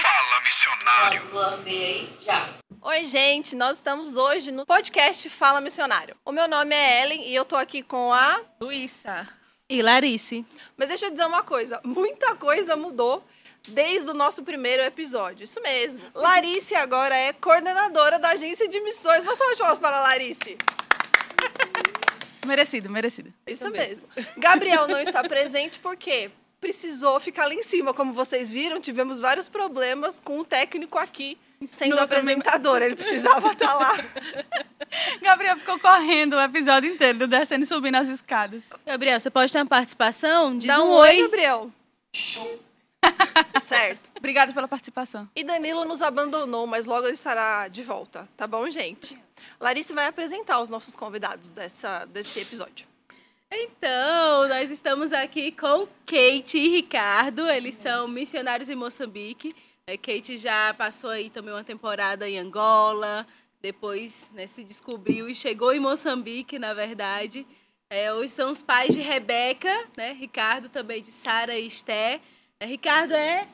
Fala, missionário. Oi, gente, nós estamos hoje no podcast Fala Missionário. O meu nome é Ellen e eu tô aqui com a. Luísa. E Larice. Mas deixa eu dizer uma coisa: muita coisa mudou desde o nosso primeiro episódio. Isso mesmo. Larice agora é coordenadora da agência de missões. Uma salva de palmas para a Larice. Merecido, merecido. Isso mesmo. Gabriel não está presente porque precisou ficar lá em cima. Como vocês viram, tivemos vários problemas com o técnico aqui sendo No apresentador. Ele precisava estar lá. Gabriel ficou correndo o episódio inteiro, descendo e subindo as escadas. Gabriel, você pode ter uma participação? Diz Dá um, um oi. oi, Gabriel. certo. Obrigada pela participação. E Danilo nos abandonou, mas logo ele estará de volta, tá bom, gente? Larissa vai apresentar os nossos convidados dessa, desse episódio. Então, nós estamos aqui com Kate e Ricardo. Eles são missionários em Moçambique. É, Kate já passou aí também uma temporada em Angola. Depois né, se descobriu e chegou em Moçambique, na verdade. É, hoje são os pais de Rebeca, né? Ricardo também de Sara e Esté. É, Ricardo é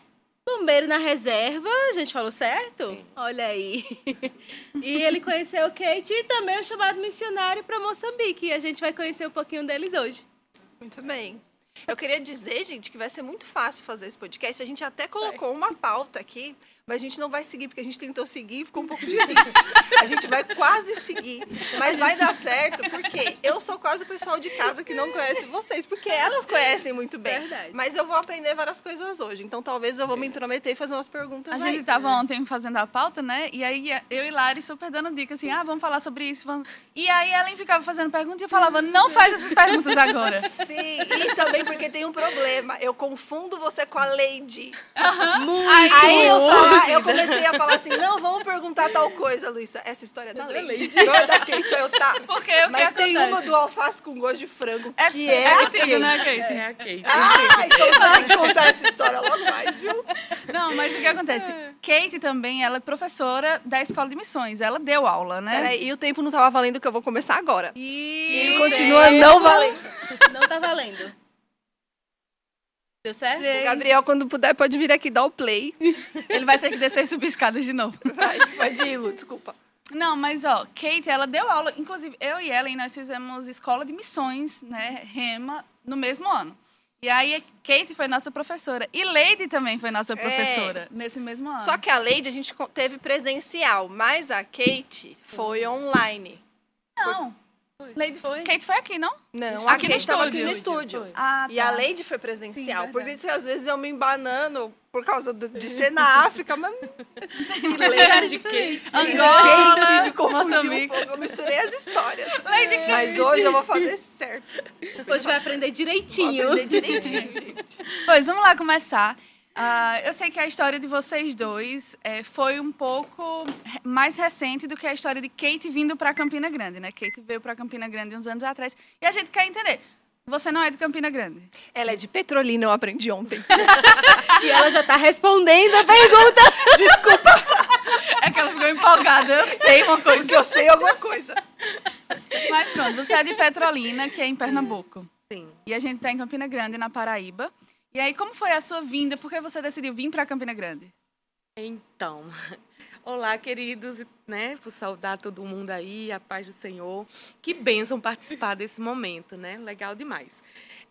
bombeiro na reserva, a gente falou certo? Olha aí. e ele conheceu Kate e também é chamado missionário para Moçambique. E a gente vai conhecer um pouquinho deles hoje. Muito bem. Eu queria dizer, gente, que vai ser muito fácil fazer esse podcast. A gente até colocou uma pauta aqui, mas a gente não vai seguir, porque a gente tentou seguir e ficou um pouco difícil. A gente vai quase seguir, mas vai dar certo, porque eu sou quase o pessoal de casa que não conhece vocês, porque elas conhecem muito bem. Verdade. Mas eu vou aprender várias coisas hoje, então talvez eu vou me intrometer e fazer umas perguntas A aí. gente tava ontem fazendo a pauta, né? E aí eu e Lari super dando dicas assim, ah, vamos falar sobre isso. Vamos... E aí Ellen ficava fazendo perguntas e eu falava, não faz essas perguntas agora. Sim, e também porque tem um problema. Eu confundo você com a Lady. Aí, Aí eu, fala- eu comecei a falar assim: não, vamos perguntar tal coisa, Luísa. Essa história é da Lady. Não é da Kate. Aí eu tá. Porque o que Mas tem acontece? uma do alface com gosto de frango, É, que é, é a que tem, né, Kate. Kate? É a Kate. Ah, então você ter que contar essa história logo mais, viu? Não, mas o que acontece? Kate também, ela é professora da Escola de Missões. Ela deu aula, né? Peraí, e o tempo não tava valendo que eu vou começar agora. E E ele continua não valendo. Não tá valendo. Deu certo? Gente, Gabriel, quando puder, pode vir aqui dar o play. Ele vai ter que descer e subir escadas de novo. Vai, pode ir, Lu, desculpa. Não, mas ó, Kate, ela deu aula, inclusive eu e Ellen, nós fizemos escola de missões, né, Rema, no mesmo ano. E aí Kate foi nossa professora e Lady também foi nossa professora nesse mesmo ano. Só que a Lady a gente teve presencial, mas a Kate foi online. não. Lady foi. Kate foi aqui, não? Não, Aqui no Kate estava aqui no estúdio. Ah, E a tá. Lady foi presencial. Sim, por isso que às vezes eu me embanando por causa do- de ser na África, mas Lugares diferentes. Angola, Kate me confundiu um pouco. Eu misturei as histórias. Mas hoje eu vou fazer certo. Hoje vai aprender Vou direitinho. aprender direitinho, gente. Pois, vamos lá começar. Ah, eu sei que a história de vocês dois eh, foi um pouco mais recente do que a história de Kate vindo para Campina Grande, né? Kate veio para Campina Grande uns anos atrás. E a gente quer entender. Você não é de Campina Grande. Ela é de Petrolina, eu aprendi ontem. E ela já tá respondendo a pergunta. É que ela ficou empolgada, eu sei uma coisa. Porque eu sei alguma coisa. Mas pronto, você é de Petrolina, que é em Pernambuco. Sim. E a gente está em Campina Grande, na Paraíba. E aí, como foi a sua vinda? Por que você decidiu vir para Campina Grande? Então, olá, queridos, né? Vou saudar todo mundo aí, a paz do Senhor. Que bênção participar desse momento, né? Legal demais.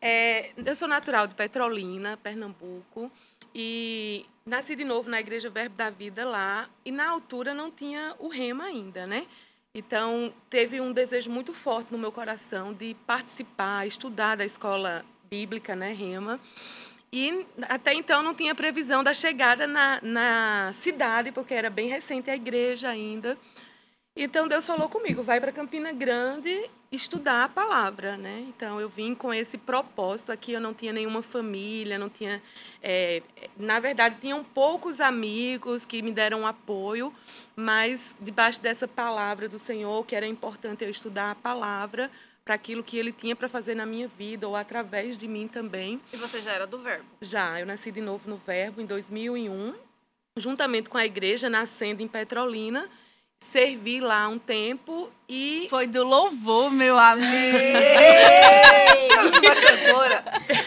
É, eu sou natural de Petrolina, Pernambuco, e nasci de novo na Igreja Verbo da Vida lá, e na altura não tinha o rema ainda, né? Então, teve um desejo muito forte no meu coração de participar, estudar da escola bíblica, né, Rema. E até então não tinha previsão da chegada na, na cidade, porque era bem recente a igreja ainda. Então Deus falou comigo, vai para Campina Grande estudar a palavra, né? Então eu vim com esse propósito aqui. Eu não tinha nenhuma família, não tinha, é, na verdade tinham poucos amigos que me deram apoio, mas debaixo dessa palavra do Senhor que era importante eu estudar a palavra para aquilo que Ele tinha para fazer na minha vida ou através de mim também. E você já era do verbo. Já, eu nasci de novo no Verbo em 2001, juntamente com a igreja nascendo em Petrolina. Servi lá um tempo e Foi do louvor, meu amigo. Ei, eu sou uma cantora.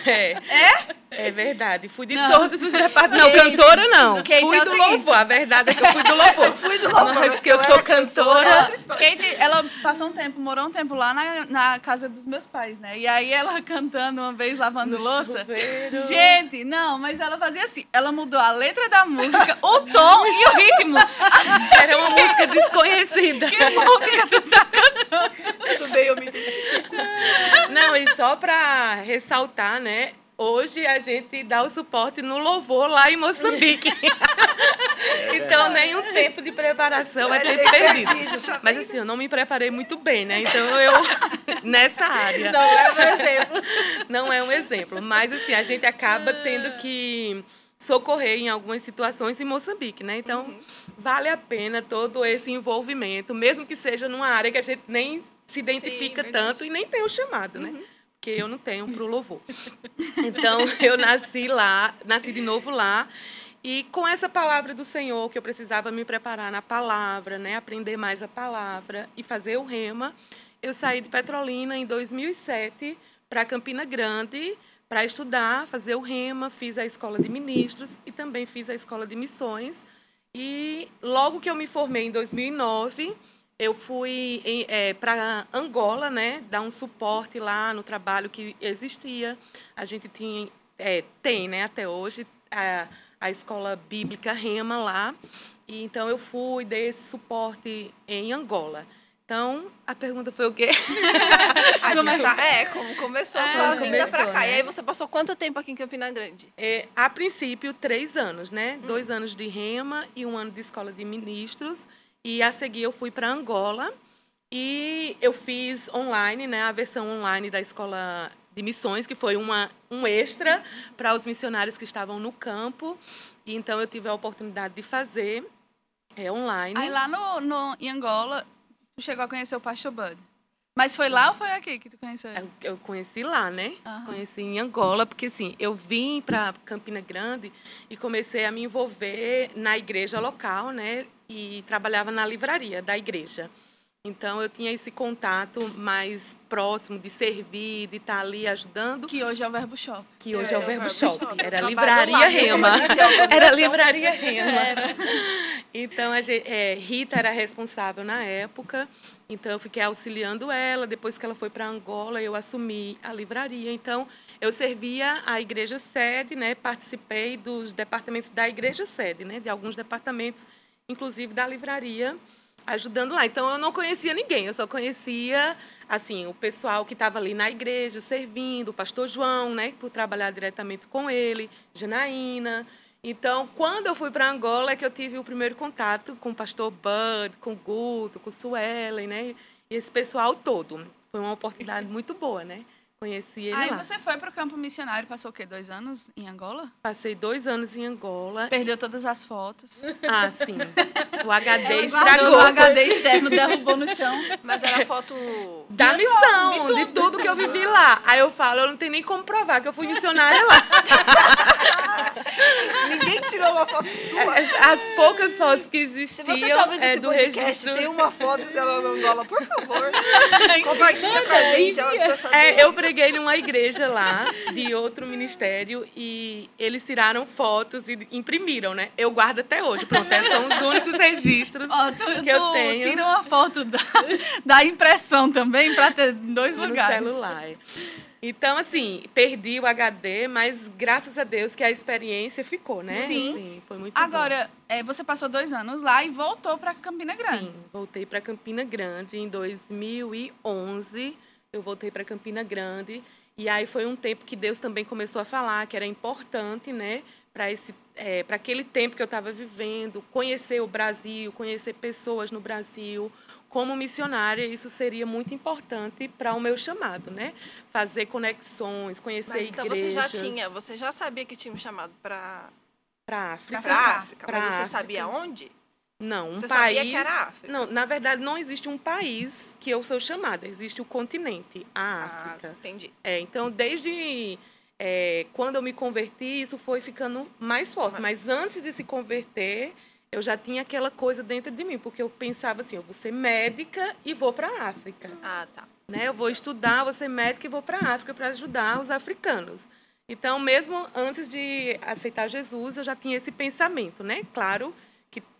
é, É verdade. Fui de Não. todos os departamentos. Não, cantora não. Kate fui é do seguinte. louvor. A verdade é que eu fui do louvor. Fui do louvor, Mas que eu sou cantora. é. Kate, ela passou um tempo, morou um tempo lá na, na casa dos meus pais, né? E aí ela cantando uma vez, lavando No louça. chuveiro. Gente, não, mas ela fazia assim. Ela mudou a letra da música, o tom e o ritmo. Era uma música desconhecida. Que música tu tá Tudo bem, eu me identifico. Não, e só para ressaltar, né? Hoje a gente dá o suporte no louvor lá em Moçambique. então, nenhum tempo de preparação É perdido. perdido, tá Mas assim, eu não me preparei muito bem, né? Então eu nessa área. Não é um exemplo. Não é um exemplo, mas assim, a gente acaba tendo que socorrer em algumas situações em Moçambique, né? Então, vale a pena todo esse envolvimento, mesmo que seja numa área que a gente nem se identifica verdade. tanto e nem tem o chamado, né? Porque eu não tenho pro louvor. Então, eu nasci lá, nasci de novo lá. E com essa palavra do Senhor, que eu precisava me preparar na palavra, né? Aprender mais a palavra e fazer o rema, eu saí de Petrolina em 2007 para Campina Grande para estudar, fazer o rema, fiz a escola de ministros e também fiz a escola de missões. E logo que eu me formei em 2009, eu fui para Angola, né, dar um suporte lá no trabalho que existia. A gente tinha, é, tem, né, até hoje a, a escola bíblica Rema lá. E então eu fui dei esse suporte em Angola. Então a pergunta foi o quê? A gente tá, é, como começou a É, sua vinda pra começou, cá. né? E aí você passou quanto tempo aqui em Campina Grande? É, a princípio, três anos, né? Dois anos de rema e um ano de escola de ministros. E a seguir eu fui para Angola e eu fiz online, né? A versão online da escola de missões, que foi uma, um extra para os missionários que estavam no campo. E então eu tive a oportunidade de fazer é, online. Aí lá no, no, em Angola, tu chegou a conhecer o Pastor Bud. Mas foi lá ou foi aqui que tu conheceu ele? Eu, eu conheci lá, né? Aham. Conheci em Angola, porque assim, eu vim para Campina Grande e comecei a me envolver na igreja local, né? E trabalhava na livraria da igreja. Então eu tinha esse contato mais próximo de servir, de estar ali ajudando, Que hoje é o Verbo Shop. que hoje é, É, o o Verbo Verbo Shop. Shop. Era livraria lá? Rema. Era livraria Rema. Então, a gente, é, Rita era responsável na época, então eu fiquei auxiliando ela. Depois que ela foi para Angola, eu assumi a livraria. Então, eu servia a igreja sede, né? participei dos departamentos da igreja sede, né? de alguns departamentos, inclusive da livraria, ajudando lá. Então, eu não conhecia ninguém, eu só conhecia assim o pessoal que estava ali na igreja servindo, o pastor João, né? por trabalhar diretamente com ele, Janaína. Então, quando eu fui para Angola, é que eu tive o primeiro contato com o pastor Bud, com o Guto, com o Suelen, né? E esse pessoal todo. Foi uma oportunidade muito boa, né? Conheci ele Aí lá. você foi pro campo missionário, passou o quê? Dois anos em Angola? Passei dois anos em Angola. Perdeu todas as fotos. Ah, sim. O HD estragou. O HD externo derrubou no chão. Mas era foto. Da De missão, tudo. de tudo que eu vivi lá. Aí eu falo, eu não tenho nem como provar que eu fui missionária lá. Ninguém tirou uma foto sua. As poucas fotos que Se existiam você tá vendo é esse do podcast, registro. tem uma foto dela na Angola, por favor. Compartilha com a gente, ela precisa saber. É, eu preguei numa igreja lá, de outro ministério, e eles tiraram fotos e imprimiram, né? Eu guardo até hoje. Pronto, esses são os únicos registros Ó, tu, que eu tenho tira uma foto da, da impressão também pra ter em dois no lugares. celular. Então, assim, perdi o HD, mas graças a Deus que a experiência ficou, né? Sim. Assim, foi muito bom. Agora, é, você passou dois anos lá e voltou pra Campina Grande. Sim, voltei para Campina Grande em 2011. Eu voltei para Campina Grande e aí foi um tempo que Deus também começou a falar que era importante, né, para esse é, para aquele tempo que eu estava vivendo, conhecer o Brasil, conhecer pessoas no Brasil. Como missionária, isso seria muito importante para o meu chamado, né? Fazer conexões, conhecer Mas então igrejas. você já tinha, você já sabia que tinha um chamado para para África. para África, pra mas você África. sabia onde? Não, um Você país. sabia que era África? Não, na verdade não existe um país que eu sou chamada, existe o continente, a Ah, África. entendi. É, então, desde é, quando eu me converti, isso foi ficando mais forte. Mas antes de se converter, eu já tinha aquela coisa dentro de mim, porque eu pensava assim: eu vou ser médica e vou para a África. Ah, tá. Né? Eu vou estudar, vou ser médica e vou para a África para ajudar os africanos. Então, mesmo antes de aceitar Jesus, eu já tinha esse pensamento, né? Claro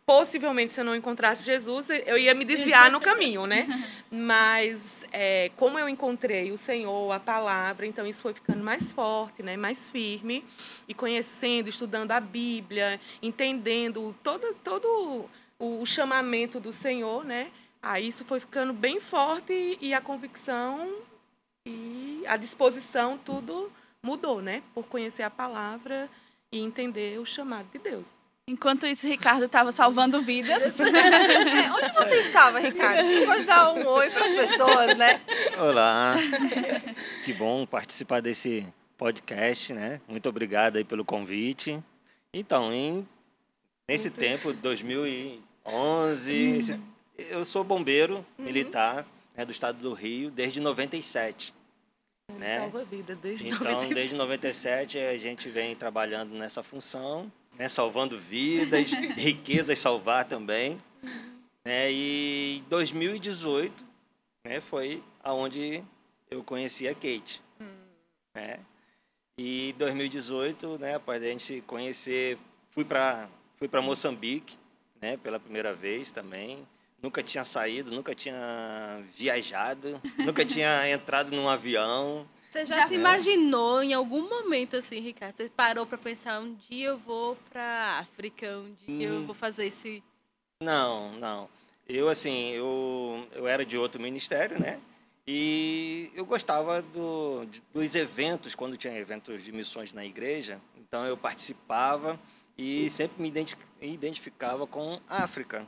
possivelmente se eu não encontrasse Jesus, eu ia me desviar no caminho, né? Mas é, como eu encontrei o Senhor, a palavra, então isso foi ficando mais forte, né? Mais firme e conhecendo, estudando a Bíblia, entendendo todo todo o chamamento do Senhor, né? Aí isso foi ficando bem forte e a convicção e a disposição tudo mudou, né? Por conhecer a palavra e entender o chamado de Deus. Enquanto isso, Ricardo estava salvando vidas. É, onde você estava, Ricardo? Você pode dar um oi para as pessoas, né? Olá, que bom participar desse podcast, né? Muito obrigado aí pelo convite. Então, em, nesse Muito. tempo, 2011, uhum. esse, eu sou bombeiro uhum. militar né, do estado do Rio desde 97. Né? Salva vida desde então, 97. desde 97 a gente vem trabalhando nessa função, né? salvando vidas, riquezas salvar também. Né? E 2018 né, foi aonde eu conheci a Kate. Hum. Né? E 2018, né, após a gente se conhecer, fui para fui para Moçambique, né, pela primeira vez também nunca tinha saído, nunca tinha viajado, nunca tinha entrado num avião. Você já, já se imaginou em algum momento assim, Ricardo? Você parou para pensar um dia eu vou para África, um dia hum. eu vou fazer esse Não, não. Eu assim, eu eu era de outro ministério, né? E eu gostava do, dos eventos, quando tinha eventos de missões na igreja. Então eu participava e sempre me identificava com África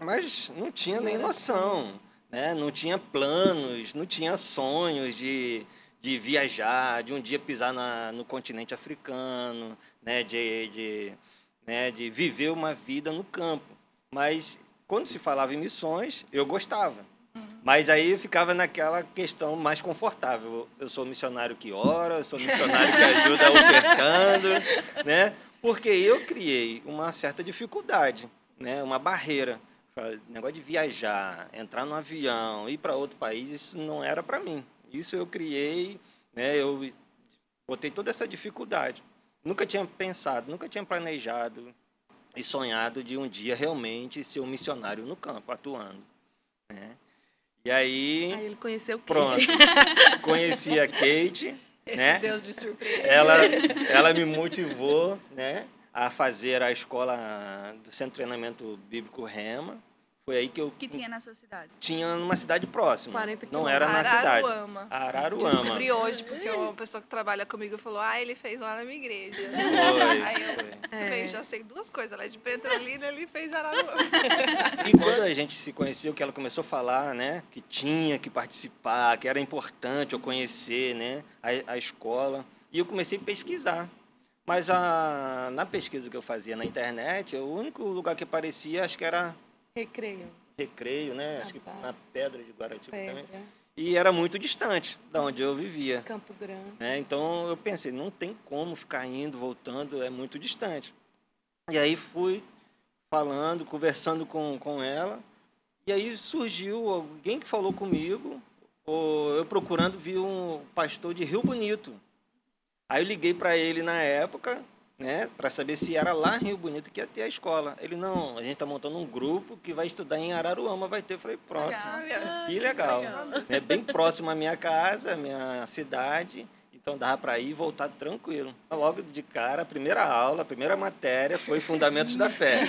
mas não tinha nem noção, né? não tinha planos, não tinha sonhos de, de viajar, de um dia pisar na, no continente africano, né? de, de, né? de viver uma vida no campo. Mas quando se falava em missões, eu gostava. Mas aí eu ficava naquela questão mais confortável. Eu sou missionário que ora, eu sou missionário que ajuda ofertando, né? Porque eu criei uma certa dificuldade, né? Uma barreira negócio de viajar, entrar no avião, ir para outro país, isso não era para mim. Isso eu criei, né, eu botei toda essa dificuldade. Nunca tinha pensado, nunca tinha planejado e sonhado de um dia realmente ser um missionário no campo, atuando. Né? E aí. Aí ele conheceu Kate. Pronto. Conheci a Kate. Esse né? Deus de surpresa. Ela, ela me motivou, né? a fazer a escola do Centro de Treinamento Bíblico Rema. Foi aí que eu. Que tinha na sua cidade? Tinha numa cidade próxima. 40 Não era na cidade. Araruama. Araruama. Descobri hoje, porque uma pessoa que trabalha comigo falou: ah, ele fez lá na minha igreja. Foi. Aí eu também é. já sei duas coisas. Ela é de Petrolina, ele fez Araruama. E quando a gente se conheceu, que ela começou a falar, né, que tinha que participar, que era importante eu conhecer, né, a, a escola. E eu comecei a pesquisar. Mas a, na pesquisa que eu fazia na internet, o único lugar que aparecia, acho que era... Recreio. Recreio, né? Acho que na Pedra de Guaratiba também. E era muito distante da onde eu vivia. Campo Grande. Né? Então eu pensei, não tem como ficar indo, voltando, é muito distante. E aí fui falando, conversando com, com ela. E aí surgiu alguém que falou comigo, ou eu procurando, vi um pastor de Rio Bonito. Aí eu liguei para ele na época, né, para saber se era lá em Rio Bonito que ia ter a escola. Ele, não, a gente está montando um grupo que vai estudar em Araruama, vai ter. Eu falei, pronto, legal. que legal. É bem próximo à minha casa, à minha cidade, então dava para ir e voltar tranquilo. Logo de cara, a primeira aula, a primeira matéria foi Fundamentos da Fé.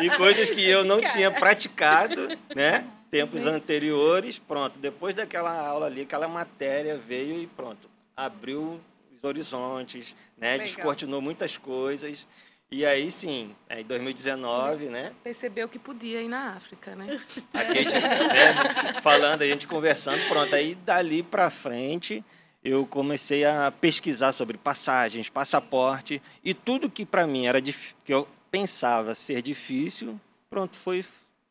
e coisas que eu não tinha praticado, né? Tempos anteriores, pronto. Depois daquela aula ali, aquela matéria veio e pronto abriu horizontes, né? Legal. Descortinou muitas coisas. E aí sim, em 2019, né? Percebeu que podia ir na África, né? A gente, né, falando, a gente conversando, pronto. Aí dali para frente eu comecei a pesquisar sobre passagens, passaporte e tudo que para mim era que eu pensava ser difícil, pronto, foi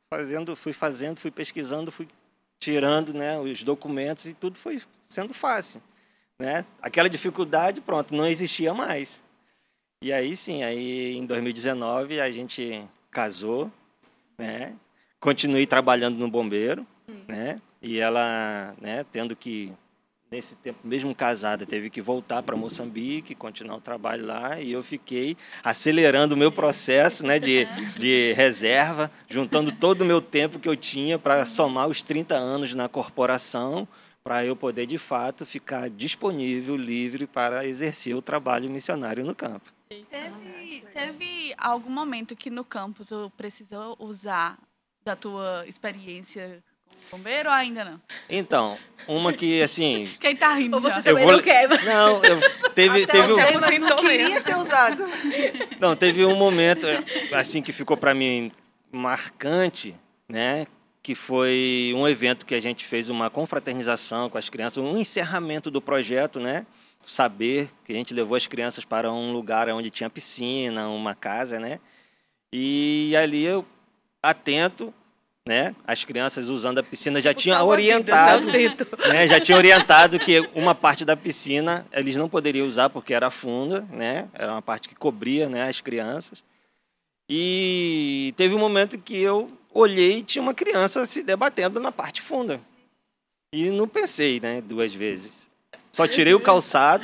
fazendo, fui fazendo, fui pesquisando, fui tirando, né, os documentos e tudo foi sendo fácil. Né? Aquela dificuldade, pronto, não existia mais. E aí sim, aí em 2019 a gente casou, né? Continuei trabalhando no bombeiro, né? E ela, né, tendo que nesse tempo, mesmo casada, teve que voltar para Moçambique, continuar o trabalho lá, e eu fiquei acelerando o meu processo né, de, de reserva, juntando todo o meu tempo que eu tinha para somar os 30 anos na corporação, para eu poder, de fato, ficar disponível, livre para exercer o trabalho missionário no campo. Teve, teve algum momento que no campo tu precisou usar da tua experiência como bombeiro ou ainda não? Então, uma que, assim... Quem tá rindo Ou você já? também vou- não quer. Não, eu, teve, Até teve, um- sei, mas não queria ter usado. Não, teve um momento assim que ficou para mim marcante, né? Que foi um evento que a gente fez uma confraternização com as crianças, um encerramento do projeto, né? Saber que a gente levou as crianças para um lugar onde tinha piscina, uma casa, né? E ali eu atento, né? As crianças usando a piscina já tinham orientado né, já tinha orientado que uma parte da piscina eles não poderiam usar porque era funda, né? Era uma parte que cobria, né, as crianças. E teve um momento que eu olhei e tinha uma criança se debatendo na parte funda. E não pensei, né, duas vezes. Só tirei o calçado,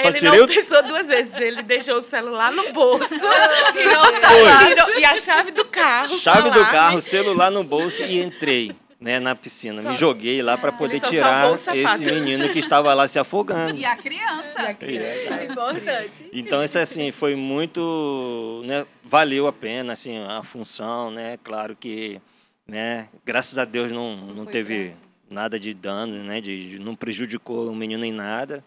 só ele tirei não o pensou duas vezes, ele deixou o celular no bolso. Tirou o Foi. Tirou- e a chave do carro. chave com do carro, celular no bolso e entrei, né, na piscina. Me Só- joguei lá para poder ele só tirar esse menino que estava lá se afogando. E a criança. É importante. Então isso assim foi muito, né, valeu a pena assim a função, né? Claro que, né, graças a Deus não não teve nada de dano, né, de, de- não prejudicou o menino em nada,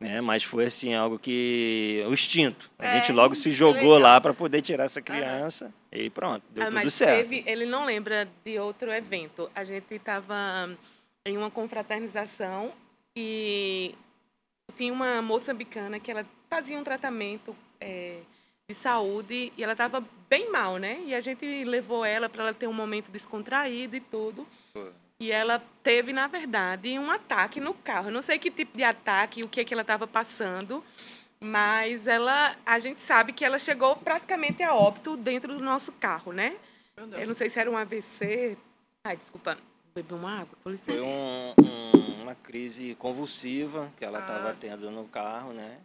né? Mas foi assim algo que o instinto. A É, gente logo se jogou legal. lá para poder tirar essa criança e pronto, deu Ah, tudo mas certo. teve- ele não lembra de outro evento. A gente estava em uma confraternização e tinha uma moçambicana que ela fazia um tratamento é, de saúde e ela estava bem mal, né? E a gente levou ela para ela ter um momento descontraído e tudo. E ela teve, na verdade, um ataque no carro. Eu não sei que tipo de ataque, o que, é que ela estava passando, mas ela, a gente sabe que ela chegou praticamente a óbito dentro do nosso carro, né? Eu não sei se era um AVC. Ai, desculpa, bebi uma água, com licença. Foi um- um- uma crise convulsiva que ela estava Ah. tendo no carro, né?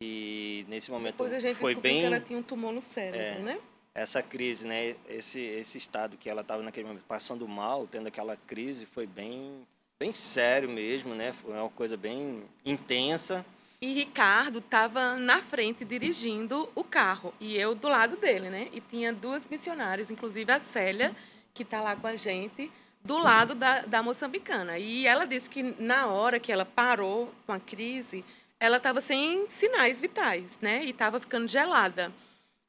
E nesse momento Depois a gente foi descobriu bem que ela tinha um tumor no cérebro, É. né? Essa crise, né? Esse esse estado que ela estava naquele momento passando mal, tendo aquela crise, foi bem bem sério mesmo, né? Foi uma coisa bem intensa. E Ricardo estava na frente dirigindo o carro e eu do lado dele, né? E tinha duas missionárias, inclusive a Célia, que está lá com a gente, do lado da, da moçambicana. E ela disse que na hora que ela parou com a crise, ela estava sem sinais vitais, né? E estava ficando gelada.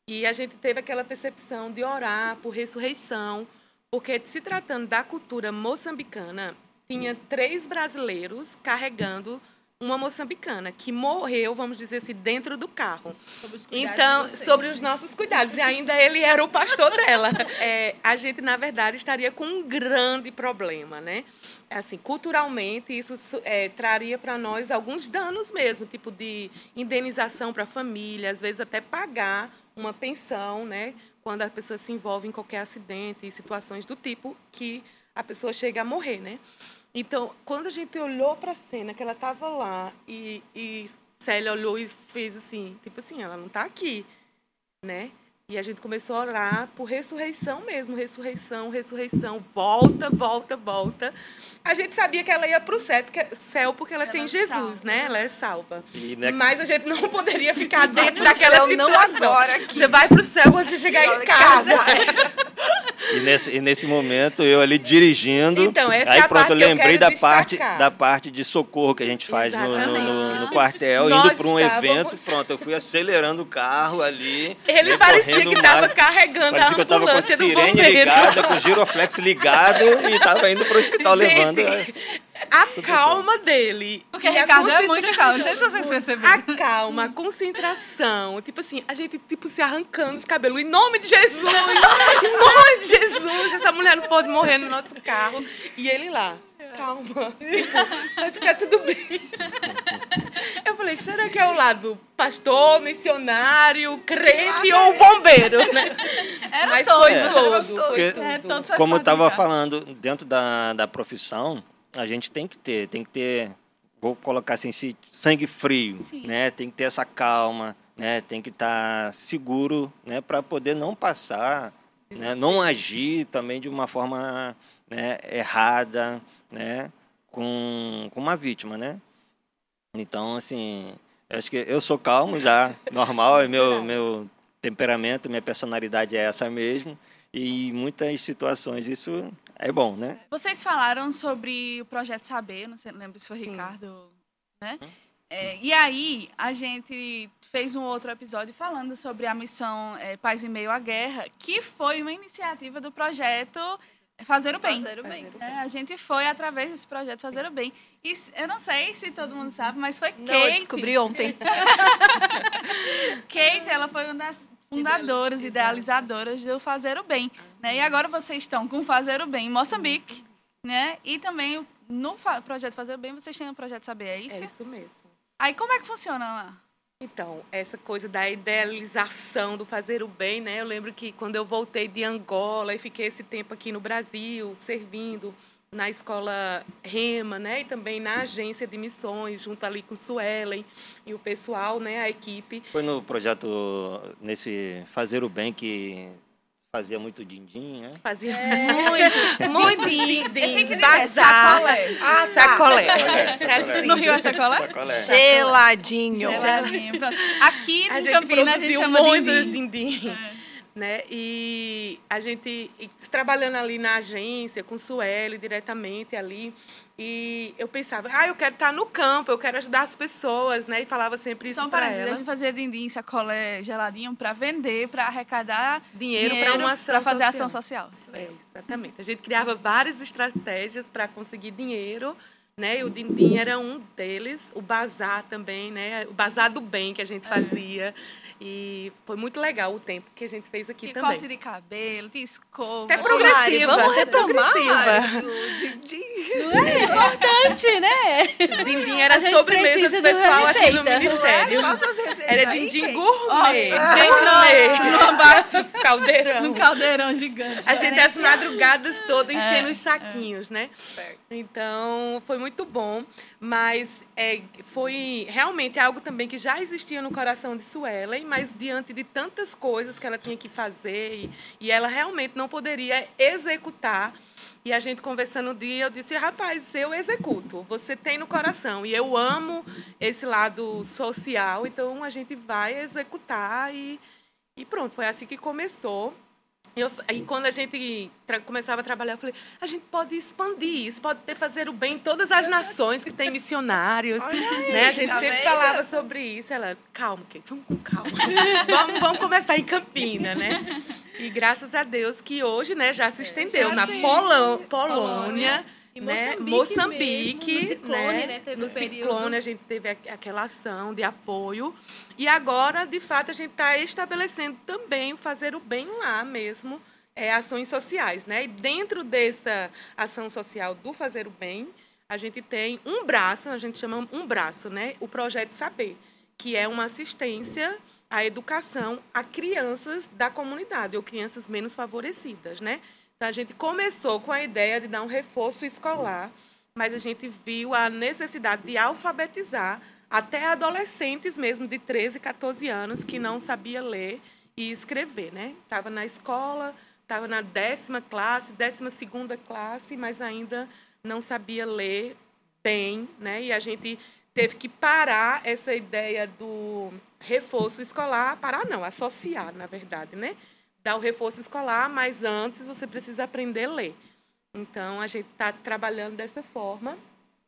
E a gente teve aquela percepção de orar por ressurreição, porque se tratando da cultura moçambicana, tinha três brasileiros carregando uma moçambicana que morreu, vamos dizer assim, dentro do carro. Sobre os cuidados Então, sobre os nossos cuidados. E ainda ele era o pastor dela. É, a gente, na verdade, estaria com um grande problema, né? Assim, culturalmente, isso é, traria para nós alguns danos mesmo, tipo de indenização para a família, às vezes até pagar uma pensão, né? Quando a pessoa se envolve em qualquer acidente e situações do tipo que a pessoa chega a morrer, né? Então, quando a gente olhou para a cena, que ela estava lá e, e Célia olhou e fez assim, tipo assim, ela não está aqui, né? E a gente começou a orar por ressurreição mesmo, ressurreição, ressurreição, volta, volta, volta. A gente sabia que ela ia para o céu porque, céu porque ela, Ela tem é Jesus, salva. né? Ela é salva. E né, Mas a gente não poderia ficar dentro daquela céu, situação. não agora aqui. Você vai para o céu quando você chegar em casa. e nesse, e nesse momento eu ali dirigindo. Então, essa aí é a pronto, eu lembrei da parte da parte de socorro que a gente faz no, no, no- no quartel, Nós indo para um estávamos- evento, pronto, eu fui acelerando o carro ali. Ele né, parecia que estava carregando Parecia a que eu tava com a sirene ligada, com o giroflex ligado e tava indo pro hospital Gente, levando. A calma dele. Porque e a Ricardo é muito calmo. Não sei se vocês perceberam. A calma, a concentração. Tipo assim, a gente tipo se arrancando os cabelos. Em nome de Jesus! em nome de Jesus! Essa mulher não pode morrer no nosso carro. E ele lá. Calma. Vai ficar tudo bem. Eu falei, será que é o lado pastor, missionário, crente ou bombeiro, né? Era Mas todo. foi Era todo, todo. Porque- É, tudo. Como eu estava falando, dentro da, da profissão, a gente tem que ter, tem que ter vou colocar assim, sangue frio, Sim. né? Tem que ter essa calma, né? Tem que estar seguro, né? Para poder não passar, né? Não agir também de uma forma né? errada, né? Com, com uma vítima, né? Então, assim, acho que eu sou calmo já, normal, é meu, meu temperamento, minha personalidade é essa mesmo. E em muitas situações isso é bom, né? Vocês falaram sobre o Projeto Saber, não sei, não lembro se foi Sim. Ricardo, né? É, e aí, a gente fez um outro episódio falando sobre a missão é, Paz em Meio à Guerra, que foi uma iniciativa do projeto Fazer o Bem. Fazer o bem. É, a gente foi através desse projeto Fazer o Bem. E eu não sei se todo mundo sabe, mas foi Não, eu Kate. descobri ontem. Kate, ela foi uma das fundadoras, idealizadoras do Fazer o Bem. Né? E agora vocês estão com o Fazer o Bem em Moçambique, né? E também no projeto Fazer o Bem, vocês têm o projeto Saber, é isso? É isso mesmo. Aí como é que funciona lá? Então, essa coisa da idealização do fazer o bem, né? Eu lembro que quando eu voltei de Angola e fiquei esse tempo aqui no Brasil, servindo na escola Rema, né? E também na agência de missões, junto ali com Suelen e o pessoal, né? A equipe. Foi no projeto, nesse Fazer o Bem, que fazia muito din-din, né? Fazia Muito. que din-dins, dizer, bazar. sacolé. Ah, sacolé. Sacolé, Traduzindo. No Rio é sacolé? Sacolé. Geladinho. Geladinho, pronto. Aqui em Campinas a gente chama muito de din-din. Né? E a gente e trabalhando ali na agência com Sueli diretamente ali e eu pensava, ah, eu quero estar no campo, eu quero ajudar as pessoas, né? E falava sempre isso para parênteses, a ela. gente fazia dindim, sacolé, geladinho para vender, para arrecadar Dinheiro, para uma ação pra fazer social. ação social. É, exatamente. A gente criava várias estratégias para conseguir dinheiro, né? E o Dindim era um deles, o bazar também, né? O bazar do bem que a gente fazia. E foi muito legal o tempo que a gente fez aqui também. corte de cabelo, tinha escova. Até tinha- progressiva. Vamos retomar progressiva. o din-din. Importante, né? Dindim era A gente sobremesa do de pessoal aqui no ministério. Receitas Era dindim gourmet, bem gourmet, numa base caldeirão. Um caldeirão gigante. A gente as madrugadas todas enchendo É, os saquinhos, né? Certo. Então, foi muito bom, mas é, foi realmente algo também que já existia no coração de Suelen, mas diante de tantas coisas que ela tinha que fazer e, e ela realmente não poderia executar. E a gente conversando um dia, eu disse, rapaz, eu executo, você tem no coração. E eu amo esse lado social, então a gente vai executar e, e pronto, foi assim que começou. E eu- Aí quando a gente começava a trabalhar, eu falei, a gente pode expandir isso, pode ter fazer o bem em todas as nações que tem missionários. né? A gente tá sempre vendo? falava sobre isso. Ela, calma, Kate, vamos com calma. vamos, vamos começar em Campina, né? E graças a Deus que hoje, né, já se estendeu já na. Polão, Polônia. E né? Moçambique mesmo, no ciclone, né? Teve no um período. ciclone a gente teve aqu- aquela ação de apoio e agora de fato a gente está estabelecendo também fazer o bem lá mesmo é, ações sociais né e dentro dessa ação social do fazer o bem a gente tem um braço a gente chama um braço né o projeto saber que é uma assistência à educação a crianças da comunidade ou crianças menos favorecidas né a gente começou com a ideia de dar um reforço escolar, mas a gente viu a necessidade de alfabetizar até adolescentes mesmo de 13, 14 anos que não sabia ler e escrever, né? Estava na escola, estava na décima classe, décima segunda classe, mas ainda não sabia ler bem, né? E a gente teve que parar essa ideia do reforço escolar, parar não, associar, na verdade, né? Dar o reforço escolar, mas antes você precisa aprender a ler. Então, a gente está trabalhando dessa forma.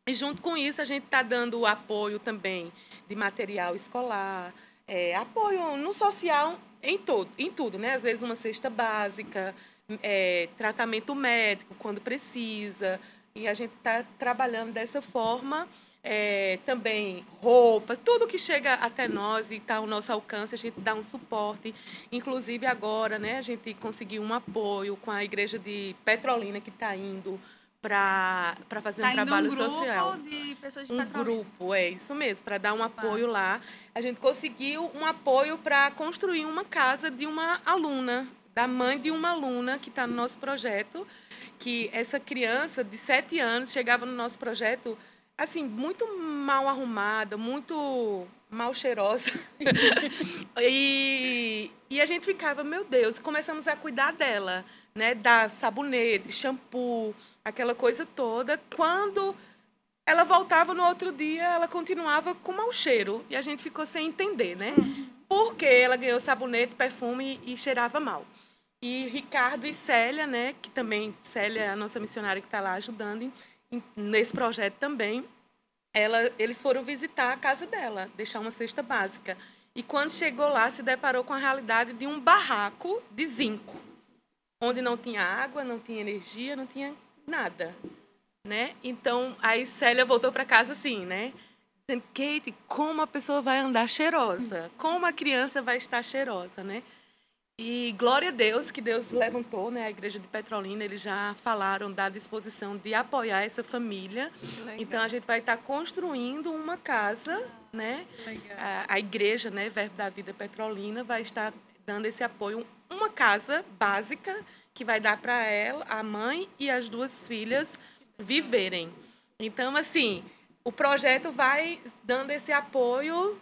E, junto com isso, a gente está dando apoio também de material escolar, é, apoio no social em, todo, em tudo, né? Às vezes, uma cesta básica, é, tratamento médico quando precisa. E a gente está trabalhando dessa forma. É, também roupa, tudo que chega até nós e está ao nosso alcance, a gente dá um suporte. Inclusive agora, né, a gente conseguiu um apoio com a igreja de Petrolina que está indo para fazer Tá um trabalho um grupo social de pessoas de um Petrolina. grupo, é isso mesmo, para dar um apoio lá. A gente conseguiu um apoio para construir uma casa de uma aluna, da mãe de uma aluna que está no nosso projeto, que essa criança de sete anos chegava no nosso projeto assim, muito mal arrumada, muito mal cheirosa. e, e a gente ficava, meu Deus, começamos a cuidar dela, né? Dar sabonete, shampoo, aquela coisa toda. Quando ela voltava no outro dia, ela continuava com mau cheiro. E a gente ficou sem entender, né? Porque ela ganhou sabonete, perfume e, e cheirava mal. E Ricardo e Célia, né? Que também, Célia é a nossa missionária que está lá ajudando nesse projeto também. Ela, eles foram visitar a casa dela, deixar uma cesta básica. E quando chegou lá, se deparou com a realidade de um barraco de zinco, onde não tinha água, não tinha energia, não tinha nada, né? Então, aí Célia voltou para casa assim, né? Dizendo, Kate, como a pessoa vai andar cheirosa? Como a criança vai estar cheirosa, né? E glória a Deus que Deus levantou, né? A igreja de Petrolina, eles já falaram da disposição de apoiar essa família. Então a gente vai estar construindo uma casa, né? A, a igreja, né, Verbo da Vida Petrolina, vai estar dando esse apoio, uma casa básica que vai dar para ela, a mãe e as duas filhas viverem. Então, assim, o projeto vai dando esse apoio,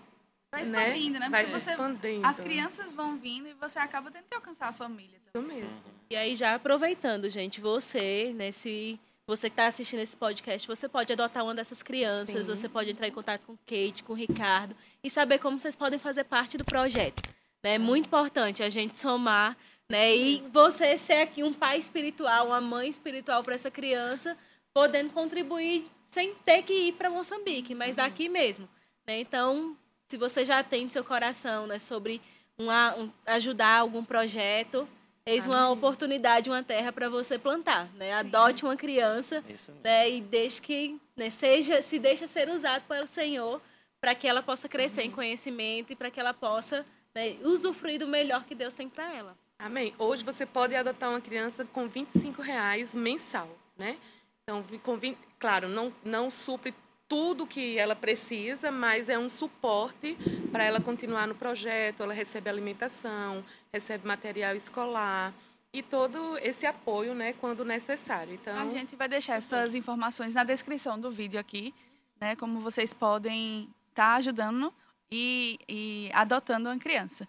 Vai né? expandindo, né? Vai Porque se você, expandendo. as crianças vão vindo e você acaba tendo que alcançar a família. Isso mesmo. E aí, já aproveitando, gente, você, nesse. Você que está assistindo esse podcast, você pode adotar uma dessas crianças, Sim. você pode entrar em contato com Kate, com o Ricardo e saber como vocês podem fazer parte do projeto. né? É muito importante a gente somar, né? E você ser aqui um pai espiritual, uma mãe espiritual para essa criança, podendo contribuir sem ter que ir para Moçambique, mas daqui mesmo. Né? Então, se você já tem no seu coração né, sobre uma, um- ajudar algum projeto, eis uma Amém. oportunidade, uma terra para você plantar. Né? Adote uma criança né, e deixe que né, seja, se deixa ser usado pelo Senhor para que ela possa crescer em conhecimento e para que ela possa né, usufruir do melhor que Deus tem para ela. Amém. Hoje você pode adotar uma criança com 25 reais mensal, né? Então, com 20, claro, não, não supre tudo que ela precisa, mas é um suporte para ela continuar no projeto. Ela recebe alimentação, recebe material escolar e todo esse apoio, né, quando necessário. Então, A gente vai deixar essas informações na descrição do vídeo aqui, né? Como vocês podem estar ajudando e, e adotando uma criança.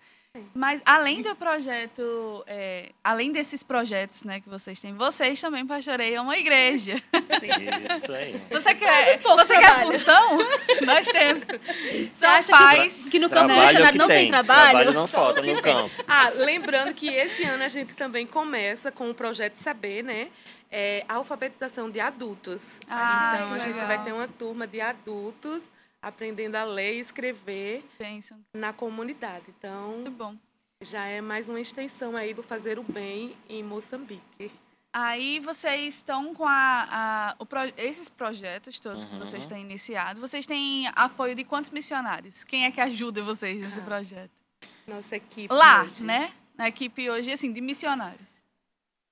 Mas além do projeto, é, além desses projetos, né, que vocês têm, vocês também pastoreiam uma igreja. Isso aí. Você quer, você quer função? Nós temos. Você São acha pais. que, que no campo é missionário não tem, trabalho? Trabalho não falta no campo. Ah, lembrando que esse ano a gente também começa com o projeto Saber, né? É, a alfabetização de adultos. Ah, então, a gente legal. vai ter uma turma de adultos aprendendo a ler e escrever Pensam. na comunidade. Então, Muito bom. já é mais uma extensão aí do fazer o bem em Moçambique. Aí vocês estão com a, a- pro- esses projetos todos que Uhum. vocês têm iniciado. Vocês têm apoio de quantos missionários? Quem é que ajuda vocês nesse Ah, projeto? Nossa equipe. Lá, hoje. né? Na equipe hoje, assim, de missionários.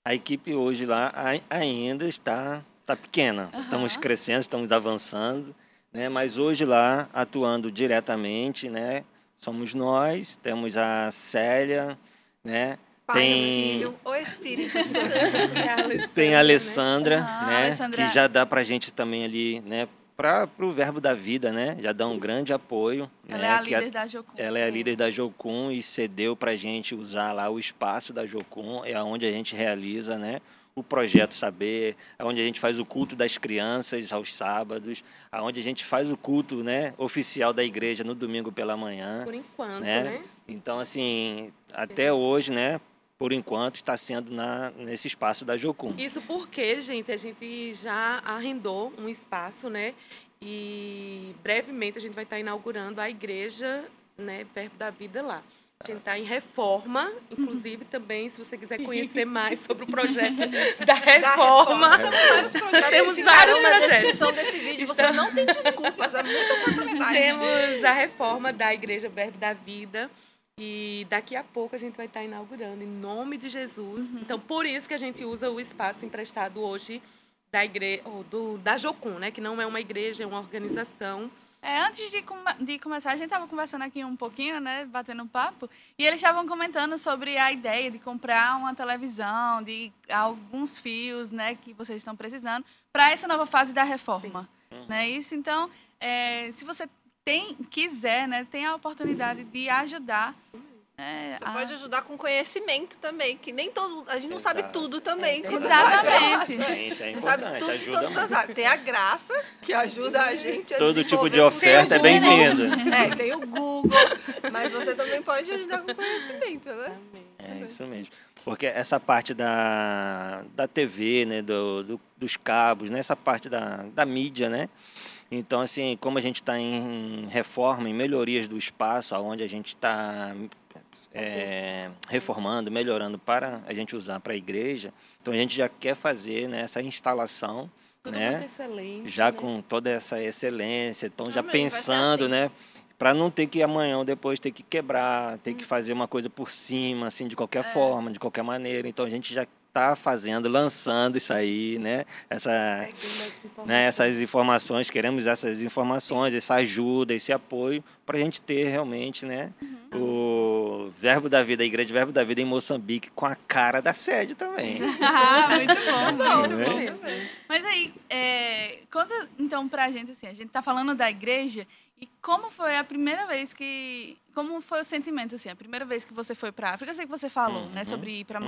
A equipe hoje lá ai- ainda está, está pequena. Estamos Aham. crescendo, estamos avançando, né? Mas hoje lá, atuando diretamente, né? Somos nós, temos a Célia, né? Pai, Tem- o Filho, o Espírito Santo. A Alessandra, Tem a né? Alessandra, Ah, né? Alessandra. Que já dá pra gente também ali, né? Para o verbo da vida, né? Já dá um grande apoio. Ela né? é a que líder da Jocum. Ela é a líder da Jocum e cedeu para a gente usar lá o espaço da Jocum, é onde a gente realiza né, o projeto Saber, onde a gente faz o culto das crianças aos sábados, aonde a gente faz o culto né, oficial da igreja no domingo pela manhã. Por enquanto, Né? né? Então, assim, até hoje, né, por enquanto, está sendo na, nesse espaço da Jocum. Isso porque, gente, a gente já arrendou um espaço, né? E brevemente a gente vai estar inaugurando a igreja, né, Verbo da Vida lá. A gente está em reforma, inclusive também, se você quiser conhecer mais sobre o projeto da reforma. Temos vários projetos Temos vários na projetos. descrição desse vídeo. Você Então- não tem desculpas, há muita oportunidade. Temos a reforma da Igreja Verbo da Vida. E daqui a pouco a gente vai estar inaugurando, em nome de Jesus. Então, por isso que a gente usa o espaço emprestado hoje da igreja, do, da Jocum, né? Que não é uma igreja, é uma organização. É, antes de, come- de começar, a gente estava conversando aqui um pouquinho, né, batendo um papo, e eles estavam comentando sobre a ideia de comprar uma televisão, de alguns fios, né, que vocês estão precisando para essa nova fase da reforma, né? Isso, então, é, se você tem quiser, né, tem a oportunidade de ajudar. Né, Você a- pode ajudar com conhecimento também, que nem todo. A gente não sabe Exato. tudo também. quando Exatamente. isso é Não sabe tudo ajuda todas as áreas. Tem a graça, que ajuda a gente a Todo tipo de oferta é funções. bem-vindo. É, tem o Google, mas você também pode ajudar com conhecimento, né? É isso mesmo. Porque essa parte da, da TV, né, do, do- dos cabos, né, essa parte da, da mídia, né? Então, assim, como a gente está em reforma, em melhorias do espaço, onde a gente está é, reformando, melhorando para a gente usar para a igreja, então a gente já quer fazer né, essa instalação, Tudo né? já né? com toda essa excelência, então já pensando, assim. né, para não ter que amanhã ou depois ter que quebrar, ter Hum. que fazer uma coisa por cima, assim, de qualquer É. forma, de qualquer maneira. Então a gente já está fazendo, lançando isso aí, né, essa, né, essas informações, queremos essas informações, essa ajuda, esse apoio, para a gente ter realmente, né, o Verbo da Vida, a Igreja Verbo da Vida em Moçambique, com a cara da sede também. Ah, muito bom, muito Né? bom. Mas aí, é, conta então pra gente, assim, a gente tá falando da igreja e como foi a primeira vez que... Como foi o sentimento, assim, a primeira vez que você foi pra África? Eu sei que você falou, né, Uhum, sobre ir pra uhum.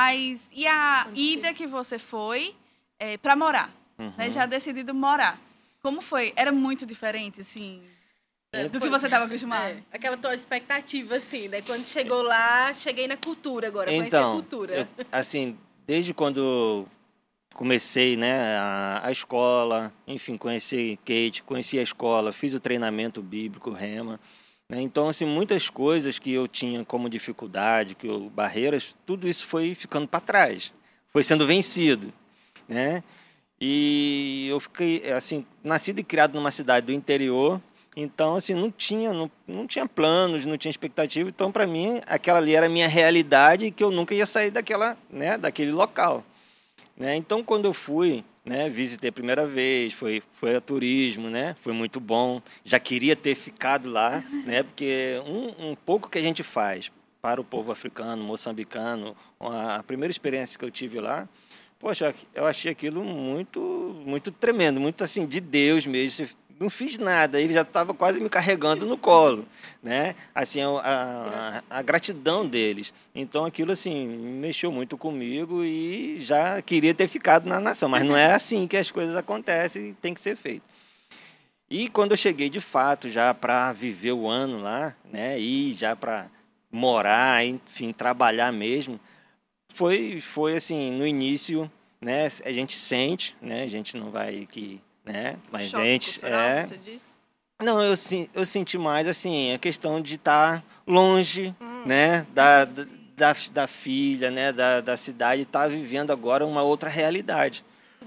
Mas e a Quando ida que você foi é, pra morar, né, Uhum. já decidido morar? Como foi? Era muito diferente, assim, do que você estava acostumado? É, aquela tua expectativa, assim, né? Quando chegou lá, cheguei na cultura agora, conheci a Então, cultura. eu- assim, desde quando comecei, né, a, a escola, enfim, conheci Kate, conheci a escola, fiz o treinamento bíblico Rema, né, então, assim, muitas coisas que eu tinha como dificuldade, que eu, barreiras, tudo isso foi ficando para trás, foi sendo vencido, né, e eu fiquei, assim, nascido e criado numa cidade do interior, então, assim, não tinha, não, não tinha planos, não tinha expectativa. Então, para mim, aquela ali era a minha realidade que eu nunca ia sair daquela, né, daquele local. Né? Então, quando eu fui, né, visitei a primeira vez, foi, foi a turismo, né? Foi muito bom. Já queria ter ficado lá, né? Porque um, um pouco que a gente faz para o povo africano, moçambicano, a, primeira experiência que eu tive lá, poxa, eu achei aquilo muito, muito tremendo, muito assim de Deus mesmo. Você não fiz nada, ele já estava quase me carregando no colo, né? Assim, a, a, a gratidão deles. Então aquilo assim mexeu muito comigo e já queria ter ficado na nação, mas não é assim que as coisas acontecem e tem que ser feito. E quando eu cheguei de fato já para viver o ano lá, né, e já para morar, enfim, trabalhar mesmo, foi foi assim, no início, né, a gente sente, né, a gente não vai que, né, mas Choque gente cultural, é Você disse? não, eu, eu senti mais assim a questão de estar longe, Hum. né, da, da, da, filha, né, da, da cidade, estar vivendo agora uma outra realidade.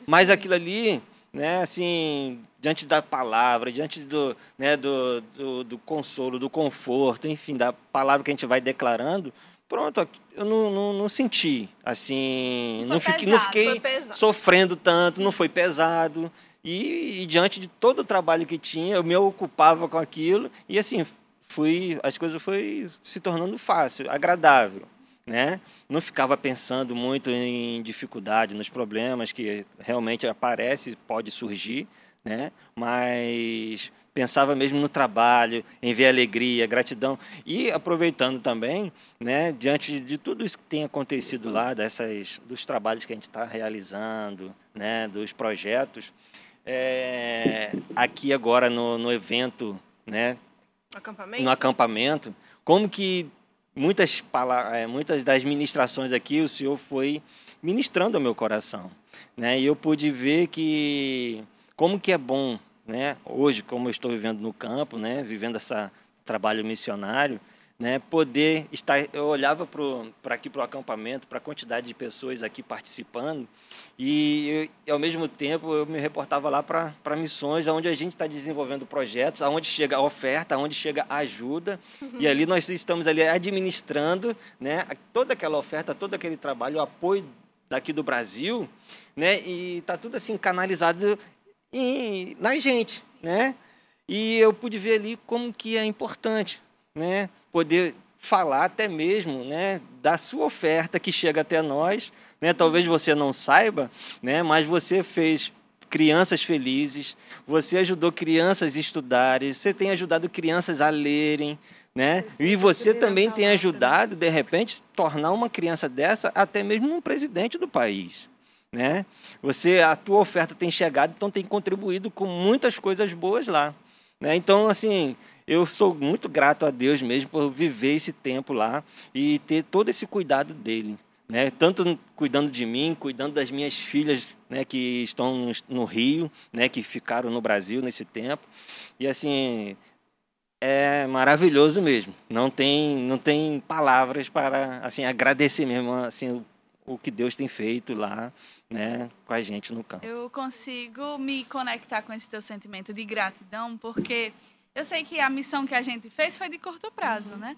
Mas aquilo ali, né, assim, diante da palavra, diante do, né, do, do, do consolo, do conforto, enfim, da palavra que a gente vai declarando, pronto, eu não, não, não senti, assim, Não não, foi fiquei, não pesado, fiquei pesado. sofrendo tanto, não foi pesado. E, e diante de todo o trabalho que tinha, eu me ocupava com aquilo e assim, fui, as coisas foi se tornando fácil, agradável, né? Não ficava pensando muito em dificuldade, nos problemas que realmente aparece, pode surgir, né? Mas pensava mesmo no trabalho, em ver alegria, gratidão e aproveitando também, né, diante de tudo isso que tem acontecido lá, dessas dos trabalhos que a gente está realizando, né, dos projetos, é, aqui agora no, no evento, né, Acampamento? no acampamento, como que muitas, pala- eh, muitas das ministrações aqui o Senhor foi ministrando ao meu coração, né? E eu pude ver que como que é bom, né? Hoje, como eu estou vivendo no campo, né? Vivendo esse trabalho missionário, né? Poder estar, eu olhava para aqui para o acampamento, para a quantidade de pessoas aqui participando e, e, ao mesmo tempo eu me reportava lá para missões, onde a gente está desenvolvendo projetos, aonde chega a oferta, aonde chega a ajuda e ali nós estamos ali administrando, né? Toda aquela oferta, todo aquele trabalho, o apoio daqui do Brasil, né? E tá tudo assim canalizado em, na gente, né? E eu pude ver ali como que é importante, né? Poder falar até mesmo, né, da sua oferta que chega até nós, né? Talvez você não saiba, né, mas você fez crianças felizes, você ajudou crianças a estudarem, você tem ajudado crianças a lerem, né? E você também tem ajudado, de repente, tornar uma criança dessa até mesmo um presidente do país, né? Você, a tua oferta tem chegado, então tem contribuído com muitas coisas boas lá, né? Então, assim, eu sou muito grato a Deus mesmo por viver esse tempo lá e ter todo esse cuidado dele, né? Tanto cuidando de mim, cuidando das minhas filhas, né, que estão no Rio, né, que ficaram no Brasil nesse tempo. E assim, é maravilhoso mesmo. Não tem, não tem palavras para assim agradecer mesmo assim o, o que Deus tem feito lá, né, com a gente no campo. Eu consigo me conectar com esse teu sentimento de gratidão, porque eu sei que a missão que a gente fez foi de curto prazo, né?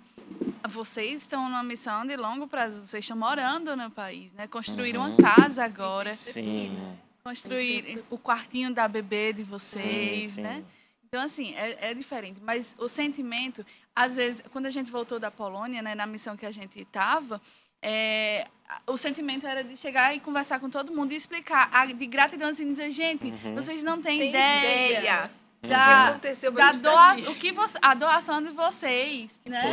Vocês estão numa missão de longo prazo. Vocês estão morando no país, né? Construíram Uhum. uma casa agora. Sim. Construir o quartinho da bebê de vocês, sim, sim. né? Então, assim, é, é diferente. Mas o sentimento, às vezes, quando a gente voltou da Polônia, né, na missão que a gente estava, é, o sentimento era de chegar e conversar com todo mundo e explicar a, de gratidão, assim, dizer, gente, Uhum. vocês não têm Tem ideia, ideia da, aconteceu da gente tá o que você, a doação de vocês, né?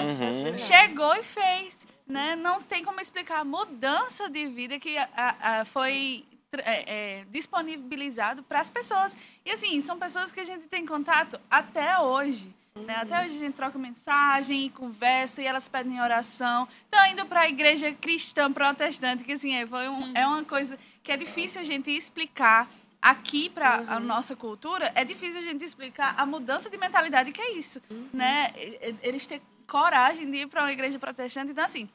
Uhum. Chegou e fez, né? Não tem como explicar a mudança de vida que a- a- foi é, é, disponibilizado para as pessoas. E assim, são pessoas que a gente tem contato até hoje. Né? Até hoje a gente troca mensagem e conversa e elas pedem oração. Estão indo para a igreja cristã protestante, que assim, é, foi um- é uma coisa que é difícil a gente explicar aqui para a nossa cultura. É difícil a gente explicar a mudança de mentalidade que é isso. Né? E- e- Eles têm coragem de ir para uma igreja protestante. Então, assim,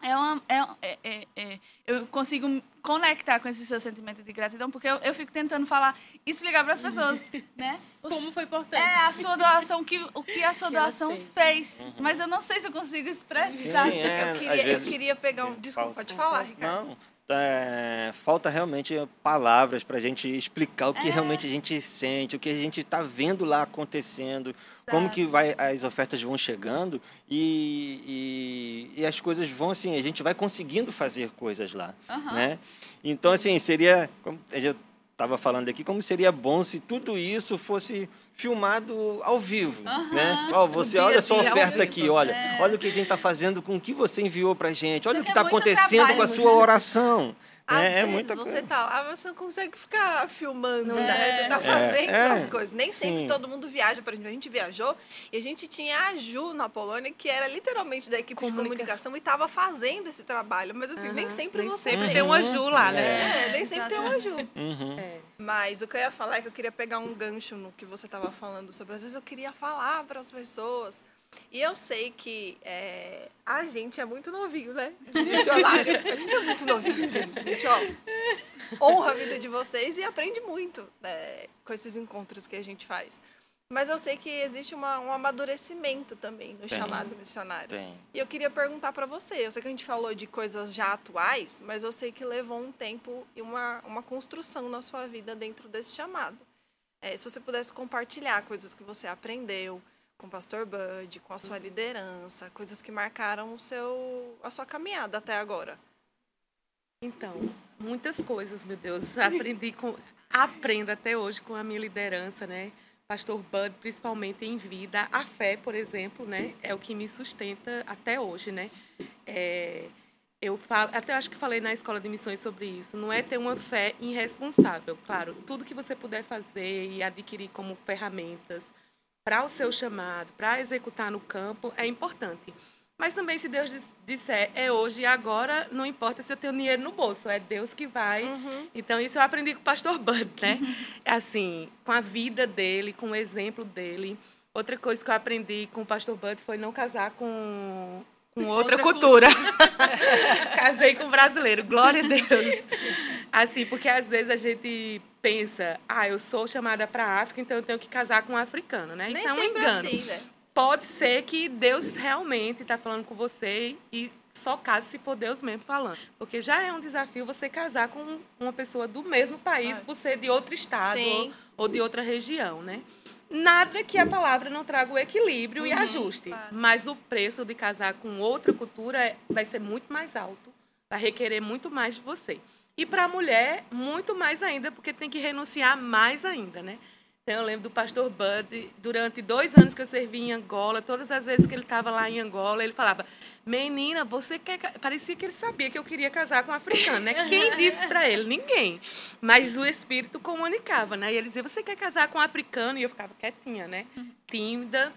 é uma, é, é- é- é- eu consigo conectar com esse seu sentimento de gratidão, porque eu, eu fico tentando falar, explicar para as pessoas, né? O Como foi importante. é a sua doação, que, o que a sua Que doação fez. fez. Mas eu não sei se eu consigo Sim, expressar. é, Eu queria, eu vezes- queria pegar um. Desculpa, pode falar, Ricardo. Não, é, falta realmente palavras para a gente explicar o que É. realmente a gente sente, o que a gente está vendo lá acontecendo, como Sabe? que vai, as ofertas vão chegando e, e, e as coisas vão assim, a gente vai conseguindo fazer coisas lá, Aham. né? Então assim seria, como eu estava falando aqui, como seria bom se tudo isso fosse filmado ao vivo, Aham. né? Ó, você dia olha a sua oferta aqui, olha, É. olha o que a gente está fazendo com o que você enviou para gente, olha o que é está muito acontecendo com a trabalho, sua né? oração. Às É, é vezes muita você coisa. tá lá, você não consegue ficar filmando, Não né? dá. Você tá É, fazendo é, as coisas. Nem sempre sim. todo mundo viaja, por exemplo, a gente viajou e a gente tinha a Ju na Polônia, que era literalmente da equipe de Comunica- comunicação e estava fazendo esse trabalho. Mas assim, nem sempre nem você sempre tem. tem uma Ju lá, né? É, nem sempre tem uma Ju. Uhum. É. Mas o que eu ia falar é que eu queria pegar um gancho no que você estava falando sobre. Às vezes eu queria falar para as pessoas. E eu sei que é, a gente é muito novinho, né? De missionário. A gente é muito novinho, gente. A gente, ó, honra a vida de vocês e aprende muito né, com esses encontros que a gente faz. Mas eu sei que existe uma- um amadurecimento também no Tem. chamado missionário. Tem. E eu queria perguntar para você. Eu sei que a gente falou de coisas já atuais, mas eu sei que levou um tempo e uma, uma construção na sua vida dentro desse chamado. É, se você pudesse compartilhar coisas que você aprendeu com o Pastor Bud, com a sua liderança, coisas que marcaram o seu, a sua caminhada até agora. Então, muitas coisas, meu Deus. Aprendi com. Aprendo até hoje com a minha liderança, né? Pastor Bud, principalmente em vida. A fé, por exemplo, né? É o que me sustenta até hoje, né? É, eu falo, até acho que falei na escola de missões sobre isso. Não é ter uma fé irresponsável. Claro, tudo que você puder fazer e adquirir como ferramentas para o seu chamado, para executar no campo, é importante. Mas também, se Deus dis- disser é hoje e agora, não importa se eu tenho dinheiro no bolso, é Deus que vai. Então, isso eu aprendi com o pastor Bud, né? Assim, com a vida dele, com o exemplo dele. Outra coisa que eu aprendi com o pastor Bud foi não casar com, com outra, Outra cultura. Casei com um brasileiro, glória a Deus. Assim, porque às vezes a gente pensa, ah, eu sou chamada para a África, então eu tenho que casar com um africano, né? Nem Isso é um sempre engano assim, né? pode ser que Deus realmente está falando com você e só case se for Deus mesmo falando. Porque já é um desafio você casar com uma pessoa do mesmo país por ser de outro estado ou, ou de outra região, né? Nada que a palavra não traga o equilíbrio e Uhum, ajuste. claro. Mas o preço de casar com outra cultura é- vai ser muito mais alto. Vai requerer muito mais de você. E para a mulher, muito mais ainda, porque tem que renunciar mais ainda, né? Então, eu lembro do pastor Bud, durante dois anos que eu servi em Angola, todas as vezes que ele estava lá em Angola, ele falava: Menina, você quer. ca-" Parecia que ele sabia que eu queria casar com um africano, né? Quem disse para ele? Ninguém. Mas o espírito comunicava, né? E ele dizia: Você quer casar com um africano? E eu ficava quietinha, né? Tímida.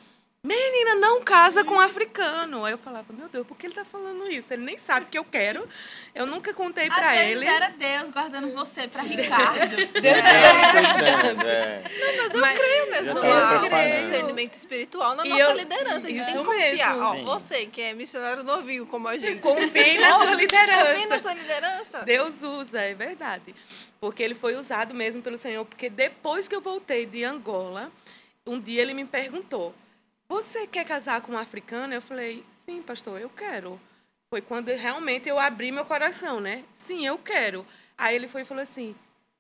Menina, não casa com um africano. Aí eu falava, meu Deus, por que ele tá falando isso? Ele nem sabe que eu quero. Eu nunca contei Às pra vezes ele. era Deus guardando você pra Ricardo. Deus É, Mas eu Mas- creio mesmo no um preparando. discernimento espiritual na E nossa eu- liderança. A gente tem que confiar. Ó, você que é missionário novinho como a gente. Confie na sua liderança. Confie na sua liderança. Deus usa, é verdade. Porque ele foi usado mesmo pelo Senhor. Porque depois que eu voltei de Angola, um dia ele me perguntou: Você quer casar com um africano? Eu falei: Sim, pastor, eu quero. Foi quando realmente eu abri meu coração, né? Sim, eu quero. Aí ele foi e falou assim: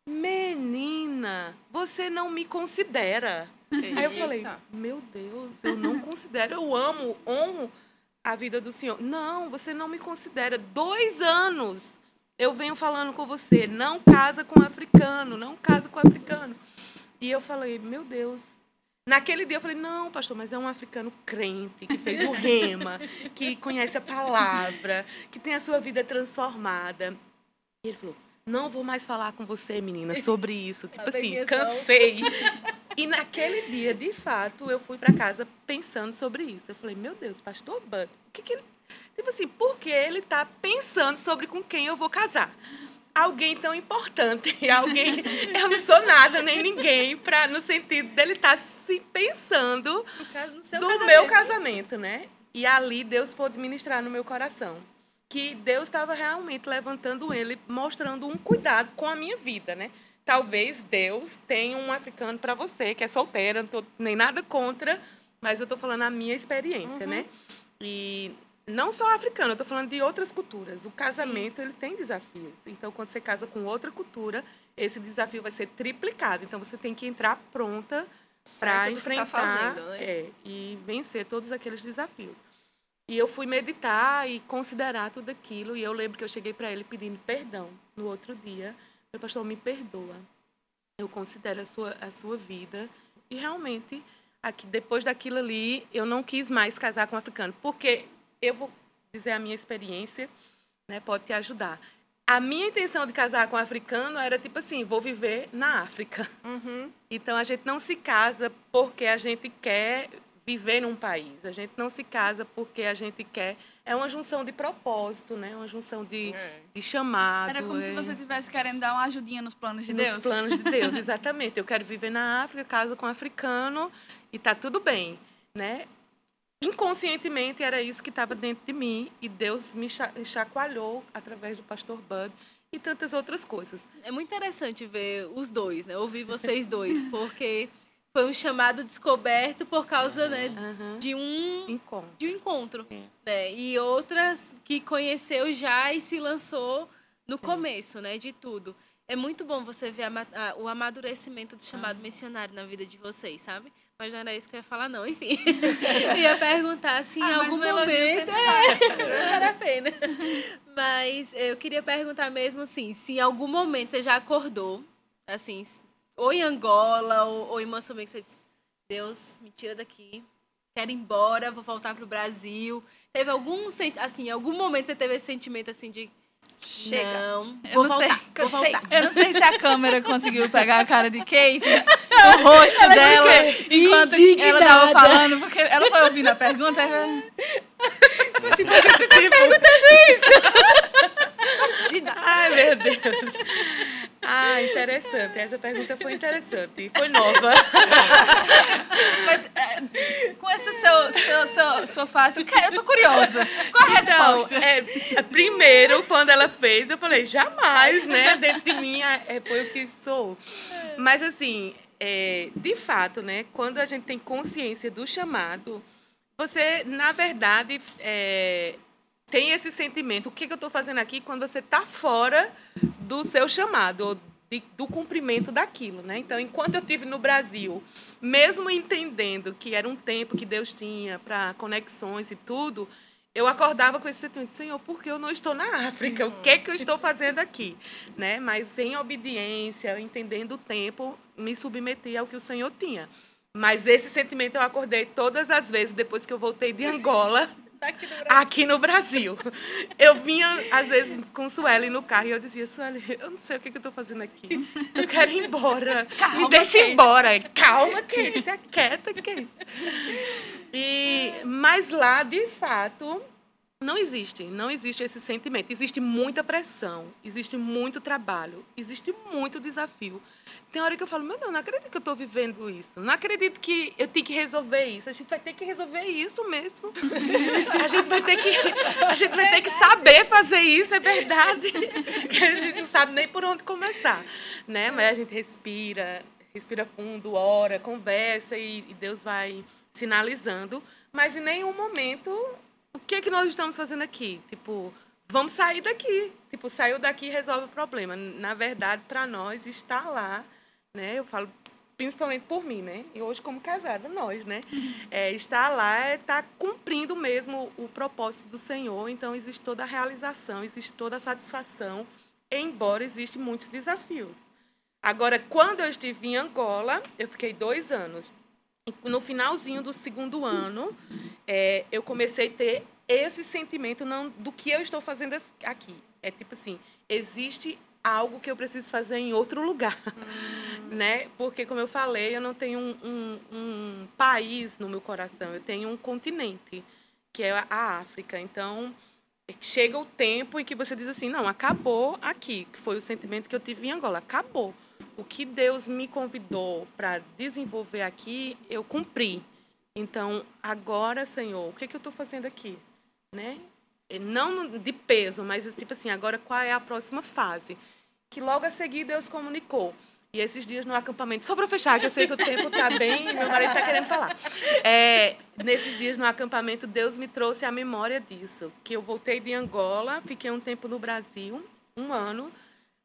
Menina, você não me considera. Aí eu falei: Eita. Meu Deus, eu não considero, eu amo, honro a vida do Senhor. Não, você não me considera. Dois anos eu venho falando com você, não casa com africano, não casa com africano. E eu falei, meu Deus. Naquele dia eu falei, não, pastor, mas é um africano crente, que fez o rema, que conhece a palavra, que tem a sua vida transformada. E ele falou, não vou mais falar com você, menina, sobre isso. Tipo Lavei assim, cansei. E naquele dia, de fato, eu fui para casa pensando sobre isso. Eu falei, meu Deus, pastor Bud, o que, que ele. Tipo assim, por que ele está pensando sobre com quem eu vou casar? Alguém tão importante, alguém. Eu não sou nada nem ninguém, pra, no sentido dele estar se pensando No caso- do casamento. meu casamento, né? E ali Deus pôde ministrar no meu coração. Que Deus estava realmente levantando ele, mostrando um cuidado com a minha vida, né? Talvez Deus tenha um africano para você, que é solteira, não tô nem nada contra, mas eu tô falando a minha experiência, né? E não só africano, eu tô falando de outras culturas. O casamento, ele tem desafios. Então, quando você casa com outra cultura, esse desafio vai ser triplicado. Então, você tem que entrar pronta para tá enfrentar fazendo, né? é, e vencer todos aqueles desafios. E eu fui meditar e considerar tudo aquilo. E eu lembro que eu cheguei para ele pedindo perdão no outro dia. Eu falei, pastor, me perdoa. Eu considero a sua, a sua vida. E realmente, aqui, depois daquilo ali, eu não quis mais casar com um africano. Porque eu vou dizer a minha experiência, né, pode te ajudar. A minha intenção de casar com um africano era tipo assim, vou viver na África. Uhum. Então a gente não se casa porque a gente quer viver num país. A gente não se casa porque a gente quer. É uma junção de propósito, né? Uma junção de, É. de chamado. Era como se é, você estivesse querendo dar uma ajudinha nos planos de nos Deus. planos de Deus, exatamente. Eu quero viver na África, caso com um africano e tá tudo bem, né? Inconscientemente era isso que estava dentro de mim e Deus me cha- chacoalhou através do pastor Bud e tantas outras coisas. É muito interessante ver os dois, né? Ouvir vocês dois, porque foi um chamado descoberto por causa, né, Aham. de um Encontro. de um encontro, Sim. né? E outras que conheceu já e se lançou no começo, né, de tudo. É muito bom você ver ama- a- o amadurecimento do chamado missionário na vida de vocês, sabe? Mas não era isso que eu ia falar, não. Enfim, eu ia perguntar se em Ah, mas algum o elogio momento sempre vale a pena. Mas eu queria perguntar mesmo assim, se em algum momento você já acordou, assim, ou em Angola ou, ou em Moçambique, você disse, Deus, me tira daqui, quero ir embora, vou voltar pro Brasil. Teve algum, assim, em algum momento você teve esse sentimento assim de Chega. não, Eu vou não sei. voltar, vou Cansei. voltar. Eu não sei se a câmera conseguiu pegar a cara de Kate, o rosto dela, enquanto ela tava Indignada. falando, porque ela foi ouvindo a pergunta. aí- Assim, por que você tá me perguntando Imagina. Ai, meu Deus. Ah, interessante. Essa pergunta foi interessante. Foi nova. Mas é, com esse seu, seu, seu, sua face, eu quero- eu tô curiosa. Qual a Então, resposta? é, primeiro, quando ela fez, eu falei, jamais, né? Dentro de mim é, foi o que sou. Mas, assim, é, de fato, né? Quando a gente tem consciência do chamado, você, na verdade, é, tem esse sentimento. O que, que eu estou fazendo aqui quando você está fora do seu chamado, de, do cumprimento daquilo, né? Então, enquanto eu tive no Brasil, mesmo entendendo que era um tempo que Deus tinha para conexões e tudo, eu acordava com esse sentimento, Senhor, por que eu não estou na África? O que é que eu estou fazendo aqui? Né? Mas em obediência, entendendo o tempo, me submeti ao que o Senhor tinha. Mas esse sentimento eu acordei todas as vezes depois que eu voltei de Angola Aqui no Brasil. aqui no Brasil. Eu vinha, às vezes, com Sueli no carro e eu dizia, Sueli, eu não sei o que, que eu estou fazendo aqui. Eu quero ir embora. Me deixa Kate. embora. Calma, Kate. Se aquieta, Kate. E, mas lá, de fato, não existe. Não existe esse sentimento. Existe muita pressão. Existe muito trabalho. Existe muito desafio. Tem hora que eu falo, meu Deus, não acredito que eu estou vivendo isso. Não acredito que eu tenho que resolver isso. A gente vai ter que resolver isso mesmo. A gente vai ter que, a gente vai ter que saber fazer isso, é verdade. Que a gente não sabe nem por onde começar, né? Mas a gente respira, respira fundo, ora, conversa e, e Deus vai sinalizando. Mas em nenhum momento, que é que nós estamos fazendo aqui? Tipo, vamos sair daqui. Tipo, saiu daqui e resolve o problema. Na verdade, para nós, estar lá, né? Eu falo principalmente por mim, né? E hoje como casada, nós, né? É, estar lá é estar cumprindo mesmo o propósito do Senhor. Então, existe toda a realização, existe toda a satisfação, embora existem muitos desafios. Agora, quando eu estive em Angola, eu fiquei dois anos. No finalzinho do segundo ano, é, eu comecei a ter esse sentimento não do que eu estou fazendo aqui. É tipo assim, existe algo que eu preciso fazer em outro lugar, né? Porque como eu falei, eu não tenho um, um- um país no meu coração, eu tenho um continente que é a África. Então chega o tempo em que você diz assim, não, acabou aqui, que foi o sentimento que eu tive em Angola, acabou. O que Deus me convidou para desenvolver aqui, eu cumpri. Então, agora, Senhor, o que, que eu estou fazendo aqui? Né? Não de peso, mas tipo assim, agora qual é a próxima fase? Que logo a seguir Deus comunicou. E esses dias no acampamento, só para fechar, que eu sei que o tempo está bem meu marido está querendo falar. É, nesses dias no acampamento, Deus me trouxe a memória disso. Que eu voltei de Angola, fiquei um tempo no Brasil, um ano.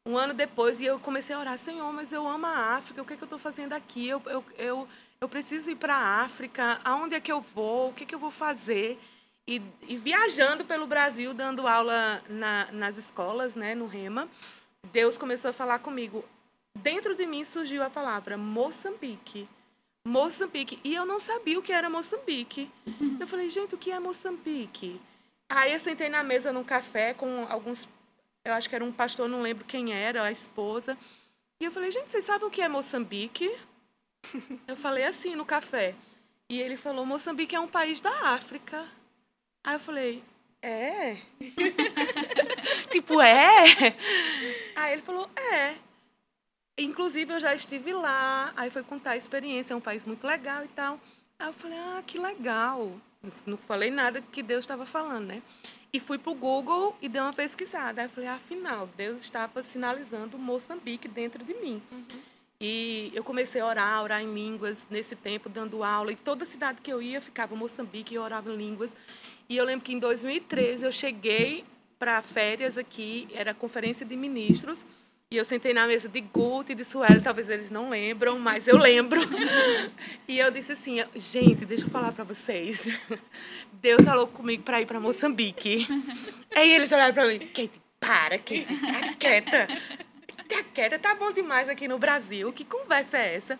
Um ano depois, e eu comecei a orar, Senhor, mas eu amo a África, o que, é que eu estou fazendo aqui? Eu, eu, eu, eu preciso ir para a África, aonde é que eu vou? O que, é que eu vou fazer? E, e viajando pelo Brasil, dando aula na, nas escolas, né, no Rema, Deus começou a falar comigo. Dentro de mim surgiu a palavra Moçambique. Moçambique. E eu não sabia o que era Moçambique. Eu falei, gente, o que é Moçambique? Aí eu sentei na mesa num café com alguns. Eu acho que era um pastor, não lembro quem era, a esposa. E eu falei, gente, vocês sabem o que é Moçambique? Eu falei assim no café. E ele falou, Moçambique é um país da África. Aí eu falei, é? tipo, é? Aí ele falou, é. Inclusive, eu já estive lá. Aí foi contar a experiência. É um país muito legal e tal. Aí eu falei, ah, que legal. Não falei nada que Deus estava falando, né? E fui para o Google e dei uma pesquisada. Aí eu falei, afinal, Deus estava sinalizando Moçambique dentro de mim. E eu comecei a orar, orar em línguas nesse tempo, dando aula. E toda cidade que eu ia, ficava Moçambique e orava em línguas. E eu lembro que em 2013 eu cheguei para férias aqui, era conferência de ministros. E eu sentei na mesa de Guto e de Sueli, talvez eles não lembram, mas eu lembro. e eu disse assim, gente, deixa eu falar para vocês. Deus falou comigo para ir para Moçambique. Aí eles olharam para mim, Kate, para, Kate, tá quieta. Tá quieta, tá bom demais aqui no Brasil. Que conversa é essa?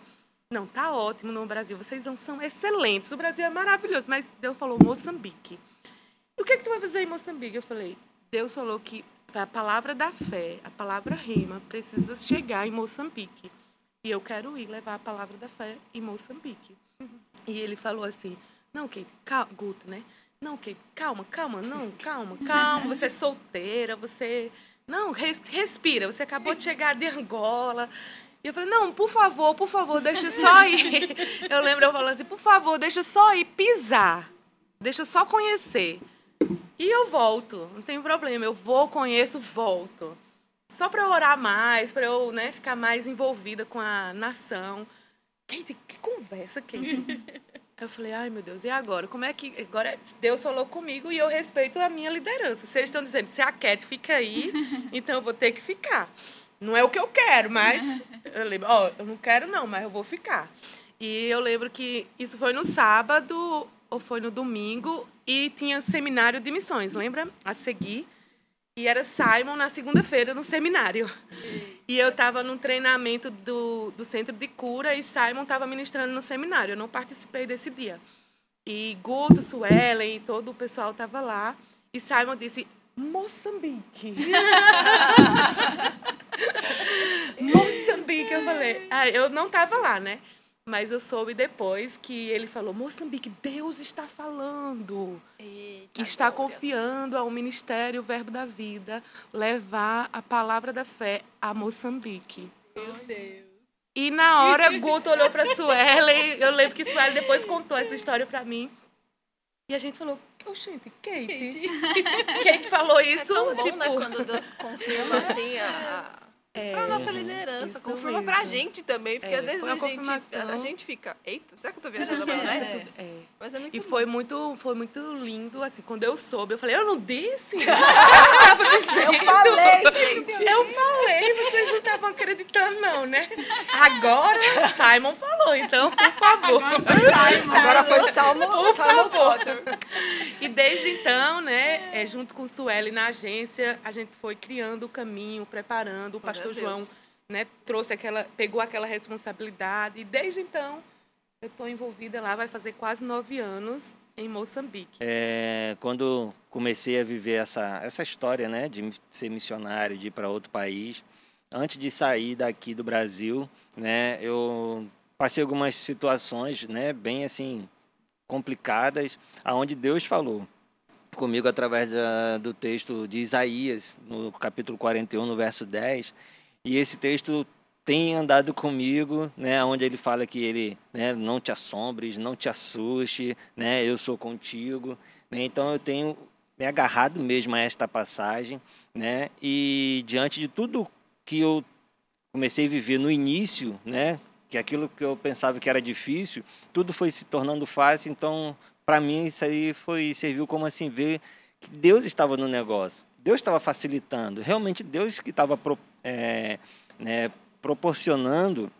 Não, tá ótimo no Brasil. Vocês não são excelentes. O Brasil é maravilhoso. Mas Deus falou Moçambique. O que, é que tu vai fazer em Moçambique? Eu falei, Deus falou que a palavra da fé, a palavra rima, precisa chegar em Moçambique. E eu quero ir levar a palavra da fé em Moçambique. E ele falou assim, não, Kate, calma, Guto, né? Não, Kate, calma, calma, não, calma, calma. Você é solteira, você... Não, res- respira. Você acabou de chegar de Angola. E eu falei, não, por favor, por favor, deixa só ir. Eu lembro eu falando assim, por favor, deixa só ir pisar. Deixa só conhecer. E eu volto, não tem problema. Eu vou, conheço, volto. Só para eu orar mais, para eu né, ficar mais envolvida com a nação. Kate, que conversa, Kate? Eu falei, ai meu Deus, e agora? Como é que. Agora Deus falou comigo e eu respeito a minha liderança. Eles estão dizendo, se a Cat fica aí, então eu vou ter que ficar. não é o que eu quero, mas eu lembro, ó, eu não quero não, mas eu vou ficar. E eu lembro que isso foi no sábado ou foi no domingo e tinha seminário de missões, lembra? A seguir. E era Simon na segunda-feira no seminário. E eu estava num treinamento do, do centro de cura e Simon estava ministrando no seminário. Eu não participei desse dia. E Guto, Suelen e todo o pessoal estava lá. E Simon disse: Moçambique. Moçambique. Eu falei: ah, eu não estava lá, né? Mas eu soube depois que ele falou: Moçambique, Deus está falando. Eita, está glórias. confiando ao Ministério Verbo da Vida levar a palavra da fé a Moçambique. Meu Deus. E na hora, Guto olhou para Suelen. Eu lembro que Suelen depois contou essa história para mim. E a gente falou: Ô, gente, Kate. Kate falou É isso. tão bom, tipo, né, quando Deus confirma, assim, a... É, pra nossa liderança, confirma mesmo. pra gente também, porque É, às vezes a gente, a gente fica, eita, será que eu tô viajando na maionese? é. Mas é muito E foi muito, foi muito lindo, assim, quando eu soube, eu falei, eu não disse? Eu falei, gente. Eu falei, vocês não estavam acreditando, não, né? Agora, Simon falou, então, por favor. Agora foi Salmo, Por Salmo favor. Potter. E desde então, né, é, junto com Sueli na agência, a gente foi criando o caminho, preparando. O pastor João, né, trouxe aquela, pegou aquela responsabilidade. E desde então, eu estou envolvida lá, vai fazer quase nove anos em Moçambique. É, quando comecei a viver essa, essa história, né, de ser missionário, de ir para outro país, antes de sair daqui do Brasil, né, eu passei algumas situações, né, bem assim complicadas, aonde Deus falou comigo através da, do texto de Isaías, no capítulo 41, no verso 10. E esse texto tem andado comigo, né, onde ele fala que ele, né, não te assombres, não te assuste, né, eu sou contigo, né? Então eu tenho me agarrado mesmo a esta passagem, né? E diante de tudo que eu comecei a viver no início, né, que aquilo que eu pensava que era difícil, tudo foi se tornando fácil, então para mim isso aí foi serviu como assim ver que Deus estava no negócio. Deus estava facilitando, realmente Deus que estava pro- é, né, proporcionando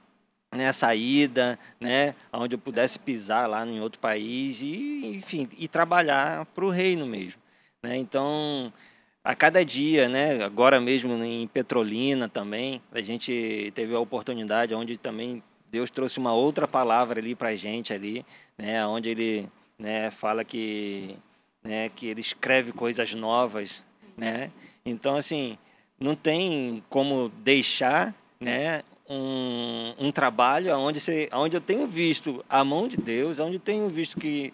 né, saída, né, onde eu pudesse pisar lá em outro país e, enfim, e trabalhar para o reino mesmo, né? Então, a cada dia, né, agora mesmo em Petrolina também, a gente teve a oportunidade onde também Deus trouxe uma outra palavra ali para a gente ali, né, onde ele, né, fala que, né, que ele escreve coisas novas, né? Então, assim, não tem como deixar, né, um, um trabalho onde, você, onde eu tenho visto a mão de Deus, onde eu tenho visto que,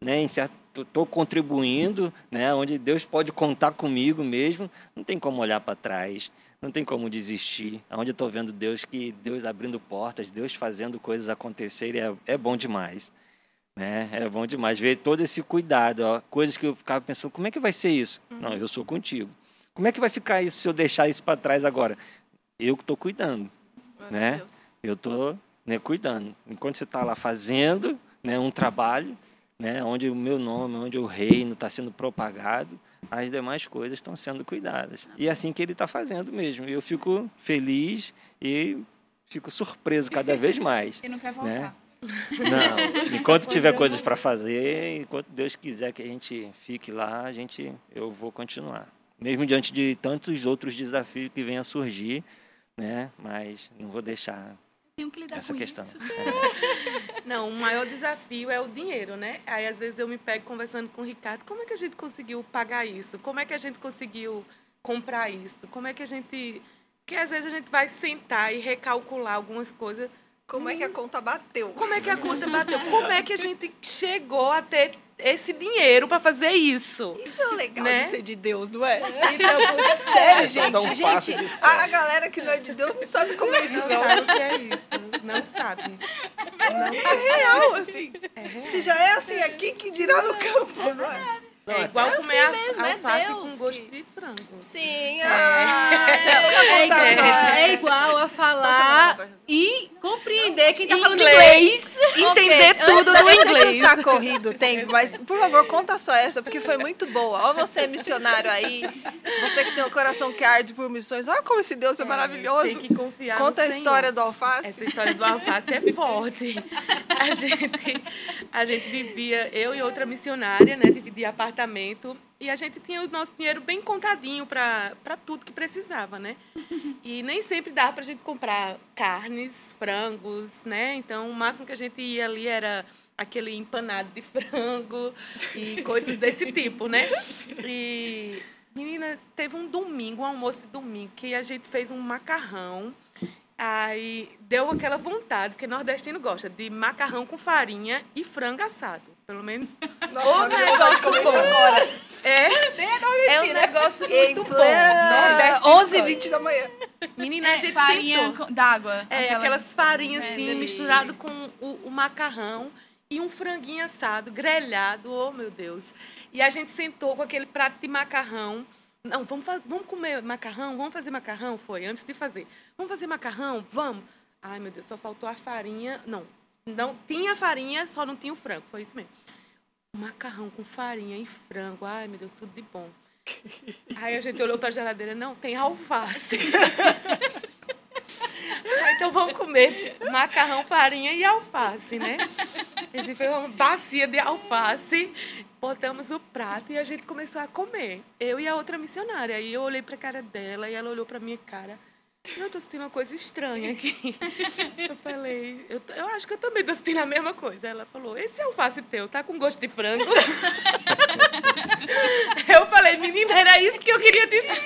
né, em certo estou contribuindo, né, onde Deus pode contar comigo mesmo, não tem como olhar para trás, não tem como desistir. Onde eu estou vendo Deus que Deus abrindo portas, Deus fazendo coisas acontecerem é, é bom demais. Né? É bom demais ver todo esse cuidado, ó, coisas que eu ficava pensando, como é que vai ser isso? Não, eu sou contigo. Como é que vai ficar isso se eu deixar isso para trás agora? Eu que estou cuidando Glória né? Deus. eu estou né, cuidando. Enquanto você está lá fazendo né, um trabalho, né, onde o meu nome, onde o reino está sendo propagado, as demais coisas estão sendo cuidadas. E é assim que ele está fazendo mesmo. Eu fico feliz e fico surpreso cada vez mais. E não quer Né? voltar. Não, enquanto tiver coisas para fazer, enquanto Deus quiser que a gente fique lá, a gente, eu vou continuar. Mesmo diante de tantos outros desafios que venham a surgir, né? Mas não vou deixar Tenho que lidar essa com questão. isso. É. Não, o maior desafio é o dinheiro, né? Aí às vezes eu me pego conversando com o Ricardo, como é que a gente conseguiu pagar isso? Como é que a gente conseguiu comprar isso? Como é que a gente. Porque às vezes a gente vai sentar e recalcular algumas coisas. Como é que a conta bateu? Como é que a conta bateu? Como é que a gente chegou a ter esse dinheiro para fazer isso? Isso é legal Né? de ser de Deus, não é? Então, por Sério, É gente. um gente, a, a galera que não é de Deus não sabe como é isso, não não. sabe o que é isso. Não sabe. É real, assim. Se já é assim aqui, que dirá no campo, não é? Não, É igual assim comer a- mesmo, é alface Deus com gosto que- de frango. Sim, ah, deixa eu É, contar igual, é igual a falar e compreender quem tá falando Inglês. inglês. Entender Ok, tudo antes no inglês. tá corrido o tempo, mas por favor, conta só essa, porque foi muito boa. Ó, você missionário aí, você que tem o coração que arde por missões, olha como esse Deus é, maravilhoso. Tem que confiar Conta a no história Senhor. do alface. Essa história do alface é forte. A gente, a gente vivia, eu e outra missionária, né, dividia apartamento e a gente tinha o nosso dinheiro bem contadinho para tudo que precisava, né? E nem sempre dava para a gente comprar carnes, frangos, né? Então o máximo que a gente ia ali era aquele empanado de frango e coisas desse tipo, né? E menina, teve um domingo, um almoço de domingo que a gente fez um macarrão Aí deu aquela vontade, porque nordestino gosta de macarrão com farinha e frango assado. Pelo menos. Nossa, gosto de comer isso agora. É, é um negócio muito bom. plena Nordestino 11 h gosta. 20 da manhã. Menina, a É, gente farinha d'água. É, aquela- aquelas farinhas É, assim, misturado com o, o macarrão e um franguinho assado, grelhado, oh meu Deus. E a gente sentou com aquele prato de macarrão. Não, vamos, vamos comer macarrão? Vamos fazer macarrão? Foi, antes de fazer. Vamos fazer macarrão? Vamos. Ai, meu Deus, só faltou a farinha. Não, não tinha farinha, só não tinha o frango. Foi isso mesmo. Macarrão com farinha e frango. Ai, meu Deus, tudo de bom. Aí a gente olhou para a geladeira, não, tem alface. Então vamos comer macarrão, farinha e alface, né? A gente fez uma bacia de alface, botamos o prato e a gente começou a comer. Eu e a outra missionária. Aí eu olhei pra cara dela e ela olhou pra minha cara. Eu tô sentindo uma coisa estranha aqui. Eu falei, eu, eu acho que eu também tô sentindo a mesma coisa. Ela falou, esse alface teu tá com gosto de frango? Eu falei, menina, era isso que eu queria dizer.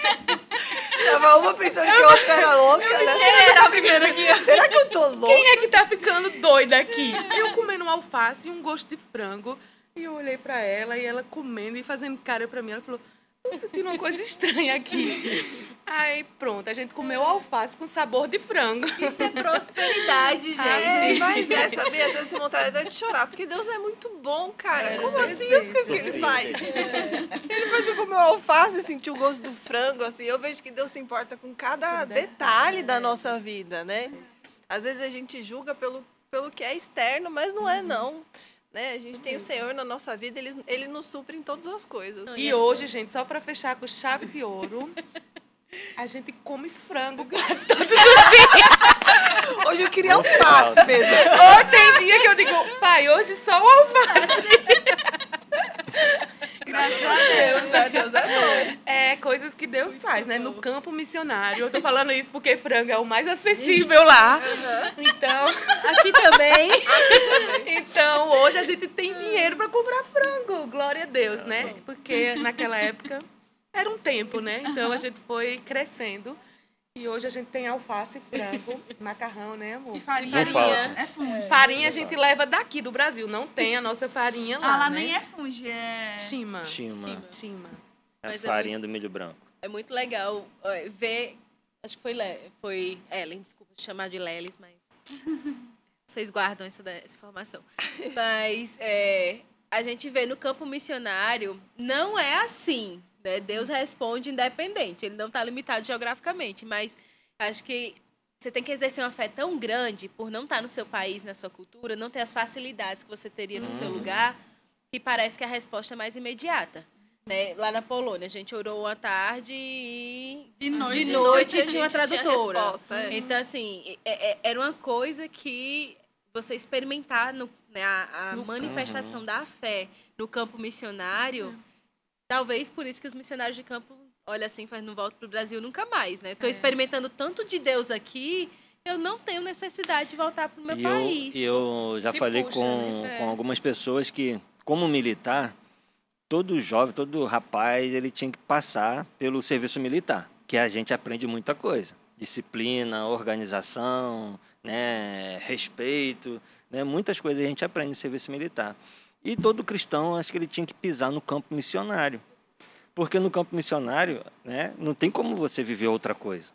Tava uma pensando que a outra era louca, né? Será que eu tô louca? Quem é que tá ficando doida aqui? Eu comendo um alface e um gosto de frango. E eu olhei pra ela e ela comendo e fazendo cara pra mim. Ela falou, sentindo uma coisa estranha aqui. Aí pronto, a gente comeu alface com sabor de frango. Isso é prosperidade, gente. É, mas é, sabia? Às vezes tem vontade até de chorar, porque Deus é muito bom, cara. É, Como Deus assim é. as coisas que ele faz? Ele faz eu comer alface e sentir o gosto do frango, assim. Eu vejo que Deus se importa com cada detalhe da nossa vida, né? Às vezes a gente julga pelo, pelo que é externo, mas não é, não. Né? A gente tem o Senhor na nossa vida, ele, ele nos supre em todas as coisas. E hoje, gente, só pra fechar com chave de ouro, a gente come frango quase todos os dias. Hoje eu queria alface mesmo. Ou tem dia que eu digo, pai, hoje só o alface. Graças a Deus, né? Deus é bom. É coisas que Deus faz, né? No campo missionário. Eu tô falando isso porque frango é o mais acessível lá. Então, Aqui também. então, hoje a gente tem dinheiro para comprar frango. Glória a Deus, né? Porque naquela época era um tempo, né? Então a gente foi crescendo. E hoje a gente tem alface, frango, macarrão, né, amor? E farinha. É funge. Farinha a gente leva daqui do Brasil. Não tem a nossa farinha lá, Ah, lá né? nem é funge, é... Chima. Chima. Chima. A Mas é farinha do milho branco. É muito legal é, ver. Acho que foi, Le, foi Ellen, desculpa chamar de Lelis, mas. Vocês guardam essa, essa informação. Mas é, a gente vê no campo missionário, não é assim. Né? Deus responde independente, ele não está limitado geograficamente, mas acho que você tem que exercer uma fé tão grande por não estar no seu país, na sua cultura, não ter as facilidades que você teria no seu Uhum. lugar, que parece que a resposta é mais imediata. Né? Lá na Polônia, a gente orou uma tarde e De noite. de noite a tinha uma gente tinha tradutora. resposta, é. Então, assim, é- é- era uma coisa que você experimentar no, né, a, a No manifestação da fé no campo missionário. Talvez por isso que os missionários de campo, olha assim, faz, não volto pro Brasil nunca mais, né? Estou É. experimentando tanto de Deus aqui, eu não tenho necessidade de voltar pro meu E país. eu, e eu já Que falei puxa, com, né? com É. algumas pessoas que, como militar, todo jovem, todo rapaz, ele tinha que passar pelo serviço militar, que a gente aprende muita coisa. Disciplina, organização, né, respeito, né, muitas coisas a gente aprende no serviço militar. E todo cristão, acho que ele tinha que pisar no campo missionário. Porque no campo missionário, né, não tem como você viver outra coisa.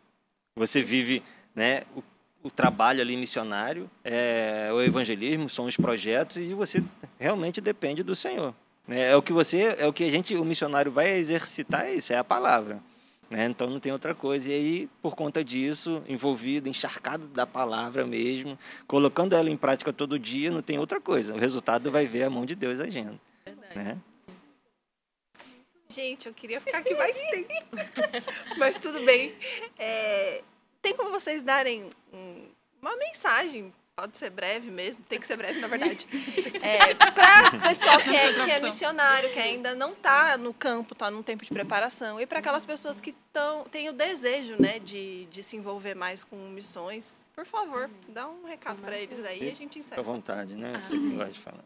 Você vive, né, o, o trabalho ali missionário, é, o evangelismo, são os projetos e você realmente depende do Senhor. Né? É o que você, é o que a gente, o missionário vai exercitar é isso, é a palavra. Né? Então não tem outra coisa. E aí, por conta disso, envolvido, encharcado da palavra mesmo, colocando ela em prática todo dia, não tem outra coisa. O resultado vai ver a mão de Deus agindo. Né? Gente, eu queria ficar aqui mais tempo. Mas tudo bem. É, tem como vocês darem um- uma mensagem? Pode ser breve mesmo, tem que ser breve, na verdade. É, para o pessoal que é, que é missionário, que ainda não está no campo, está num tempo de preparação. E para aquelas pessoas que tão, têm o desejo né, de, de se envolver mais com missões. Por favor, dá um recado para eles aí e a gente Fica à encerra. vontade, né? Você que gosta de falar.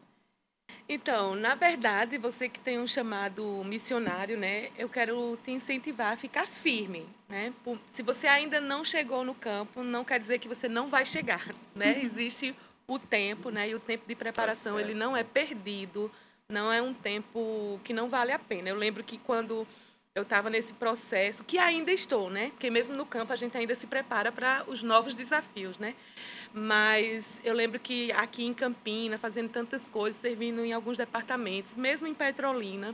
Então, na verdade, você que tem um chamado missionário, né? Eu quero te incentivar a ficar firme, né? Se você ainda não chegou no campo, não quer dizer que você não vai chegar, né? Existe o tempo, né? E o tempo de preparação, ele não é perdido, não é um tempo que não vale a pena. Eu lembro que quando eu estava nesse processo, que ainda estou, né? Porque mesmo no campo a gente ainda se prepara para os novos desafios, né? Mas eu lembro que aqui em Campina, fazendo tantas coisas, servindo em alguns departamentos, mesmo em Petrolina,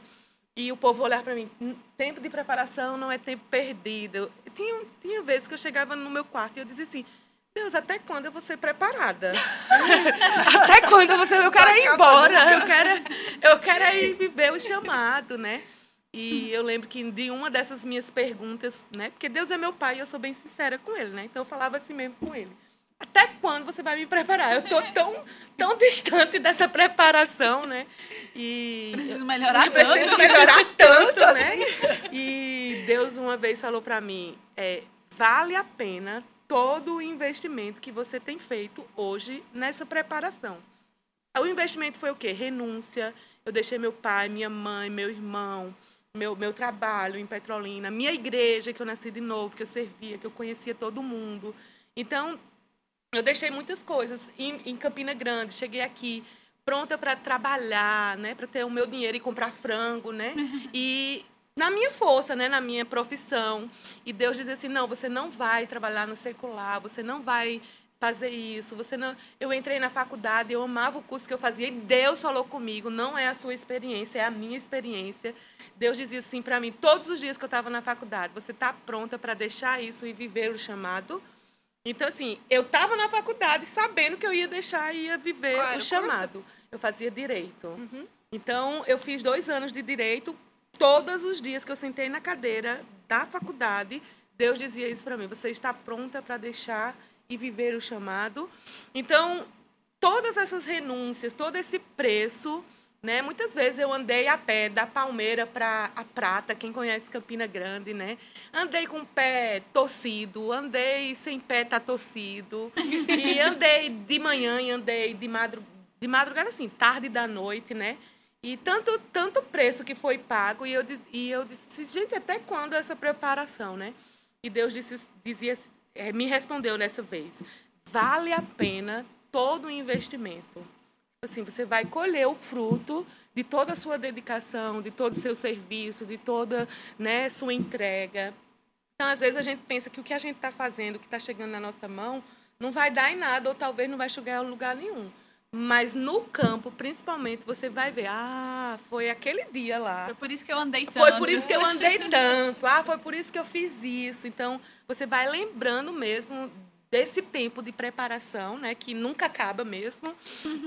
e o povo olhar para mim, "Hum, tempo de preparação não é tempo perdido. Tinha, tinha vezes que eu chegava no meu quarto e eu dizia assim, Deus, até quando eu vou ser preparada? até quando eu vou ser... Eu quero ir embora, eu quero, eu quero ir viver o chamado, né? E eu lembro que de uma dessas minhas perguntas, né? Porque Deus é meu pai e eu sou bem sincera com ele, né? Então eu falava assim mesmo com ele. Até quando você vai me preparar? Eu tô tão, tão distante dessa preparação, né? E Preciso melhorar eu preciso tanto. melhorar tanto, né? E Deus uma vez falou para mim, é, vale a pena todo o investimento que você tem feito hoje nessa preparação. O investimento foi o quê? Renúncia. Eu deixei meu pai, minha mãe, meu irmão, meu, meu trabalho em Petrolina, minha igreja, que eu nasci de novo, que eu servia, que eu conhecia todo mundo. Então, eu deixei muitas coisas em, em Campina Grande. Cheguei aqui pronta para trabalhar, né, para ter o meu dinheiro e comprar frango, né? E na minha força, né, na minha profissão. E Deus dizia assim: "Não, você não vai trabalhar no secular, você não vai fazer isso, você não". Eu entrei na faculdade, eu amava o curso que eu fazia e Deus falou comigo, não é a sua experiência, é a minha experiência. Deus dizia assim para mim todos os dias que eu estava na faculdade: "Você está pronta para deixar isso e viver o chamado?" Então, assim, eu estava na faculdade sabendo que eu ia deixar e ia viver era o o curso? chamado. Eu fazia direito. Uhum. Então, eu fiz dois anos de direito. Todos os dias que eu sentei na cadeira da faculdade, Deus dizia isso para mim: você está pronta para deixar e viver o chamado. Então, todas essas renúncias, todo esse preço, né? Muitas vezes eu andei a pé da Palmeira para a Prata, quem conhece Campina Grande, né? Andei com o pé torcido, andei sem pé tá torcido, e andei de manhã e andei de, madru de madrugada, assim, tarde da noite, né? E tanto, tanto preço que foi pago, e eu, e eu disse, gente, até quando essa preparação, né? E Deus disse, dizia, me respondeu nessa vez, vale a pena todo o investimento. Assim, você vai colher o fruto de toda a sua dedicação, de todo o seu serviço, de toda né, sua entrega. Então, às vezes, a gente pensa que o que a gente está fazendo, o que está chegando na nossa mão, não vai dar em nada, ou talvez não vai chegar a lugar nenhum. Mas no campo, principalmente, você vai ver, ah, foi aquele dia lá. Foi por isso que eu andei tanto. Foi por isso que eu andei tanto. Ah, foi por isso que eu fiz isso. Então, você vai lembrando mesmo desse tempo de preparação, né, que nunca acaba mesmo.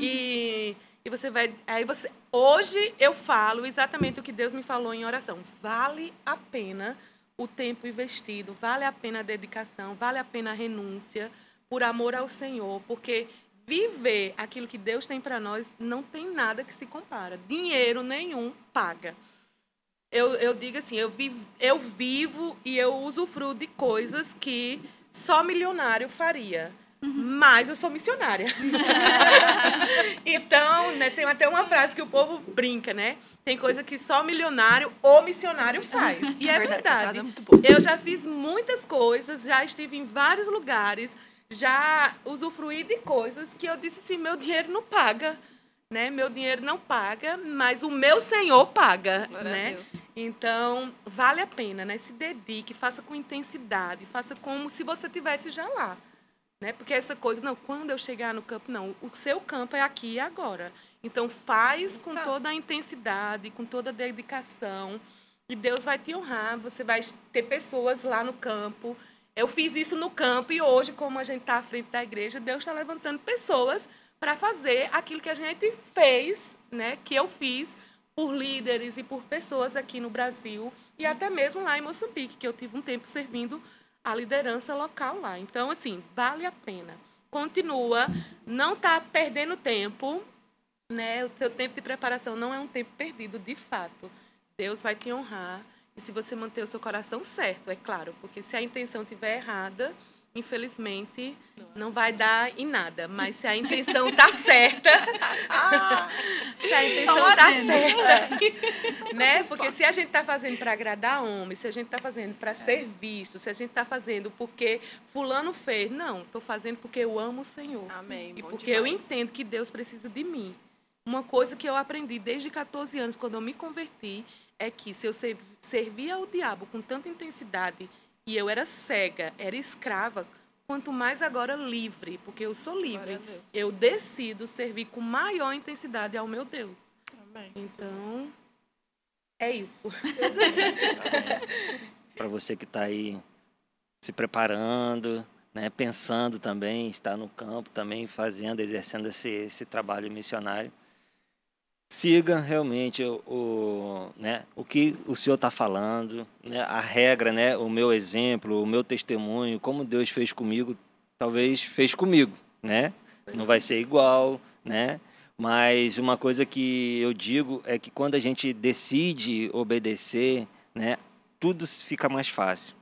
E, e você vai, aí você, hoje eu falo exatamente o que Deus me falou em oração. Vale a pena o tempo investido, vale a pena a dedicação, vale a pena a renúncia por amor ao Senhor, porque viver aquilo que Deus tem para nós não tem nada que se compara. Dinheiro nenhum paga. Eu, eu digo assim, eu vivo, eu vivo e eu usufruo de coisas que só milionário faria. Mas eu sou missionária. então, né, tem até uma frase que o povo brinca, né? Tem coisa que só milionário ou missionário faz. E é Verdade, essa verdade. frase é. Eu já fiz muitas coisas, já estive em vários lugares, já usufruí de coisas que eu disse assim, meu dinheiro não paga, né? Meu dinheiro não paga, mas o meu Senhor paga, Glória né? Então, vale a pena, né? Se dedique, faça com intensidade, faça como se você tivesse já lá. Né? Porque essa coisa, não, quando eu chegar no campo, não, o seu campo é aqui e agora. Então, faz com Tá. toda a intensidade, com toda a dedicação. e Deus vai te honrar. Você vai ter pessoas lá no campo. Eu fiz isso no campo e hoje, como a gente está à frente da igreja, Deus está levantando pessoas para fazer aquilo que a gente fez, né? Que eu fiz por líderes e por pessoas aqui no Brasil e até mesmo lá em Moçambique, que eu tive um tempo servindo a liderança local lá. Então, assim, vale a pena. Continua, não está perdendo tempo, né? O seu tempo de preparação não é um tempo perdido, de fato. Deus vai te honrar. E se você manter o seu coração certo, é claro, porque se a intenção estiver errada, infelizmente não vai dar em nada. Mas se a intenção tá certa, se a intenção tá adendo. certa, né? Porque se a gente tá fazendo para agradar homem, se a gente tá fazendo para ser visto, se a gente tá fazendo porque fulano fez, não, tô fazendo porque eu amo o Senhor. Amém. E porque eu demais. entendo que Deus precisa de mim. Uma coisa que eu aprendi desde 14 anos, quando eu me converti, é que se eu ser- servia ao diabo com tanta intensidade e eu era cega, era escrava, quanto mais agora livre, porque eu sou livre, eu decido servir com maior intensidade ao meu Deus. Amém. Então, é isso. Para você que está aí se preparando, né, pensando também, está no campo também, fazendo, exercendo esse, esse trabalho missionário. Siga realmente o, o, né, o que o Senhor está falando, né, a regra, né, o meu exemplo, o meu testemunho, como Deus fez comigo, talvez fez comigo, né? Não vai ser igual, né? Mas uma coisa que eu digo é que quando a gente decide obedecer, né, tudo fica mais fácil,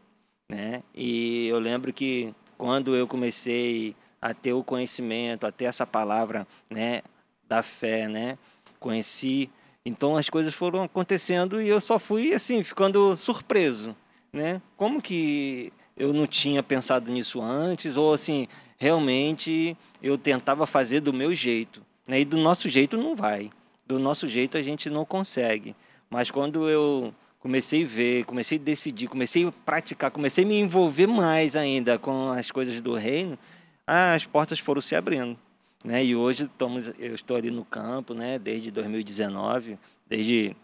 né? E eu lembro que quando eu comecei a ter o conhecimento, a ter essa palavra, né, da fé, né, conheci, então as coisas foram acontecendo e eu só fui assim ficando surpreso, né? Como que eu não tinha pensado nisso antes ou assim realmente eu tentava fazer do meu jeito, né? E do nosso jeito não vai, do nosso jeito a gente não consegue. Mas quando eu comecei a ver, comecei a decidir, comecei a praticar, comecei a me envolver mais ainda com as coisas do reino, as portas foram se abrindo. Né? E hoje estamos, eu estou ali no campo, né? Desde 2019, desde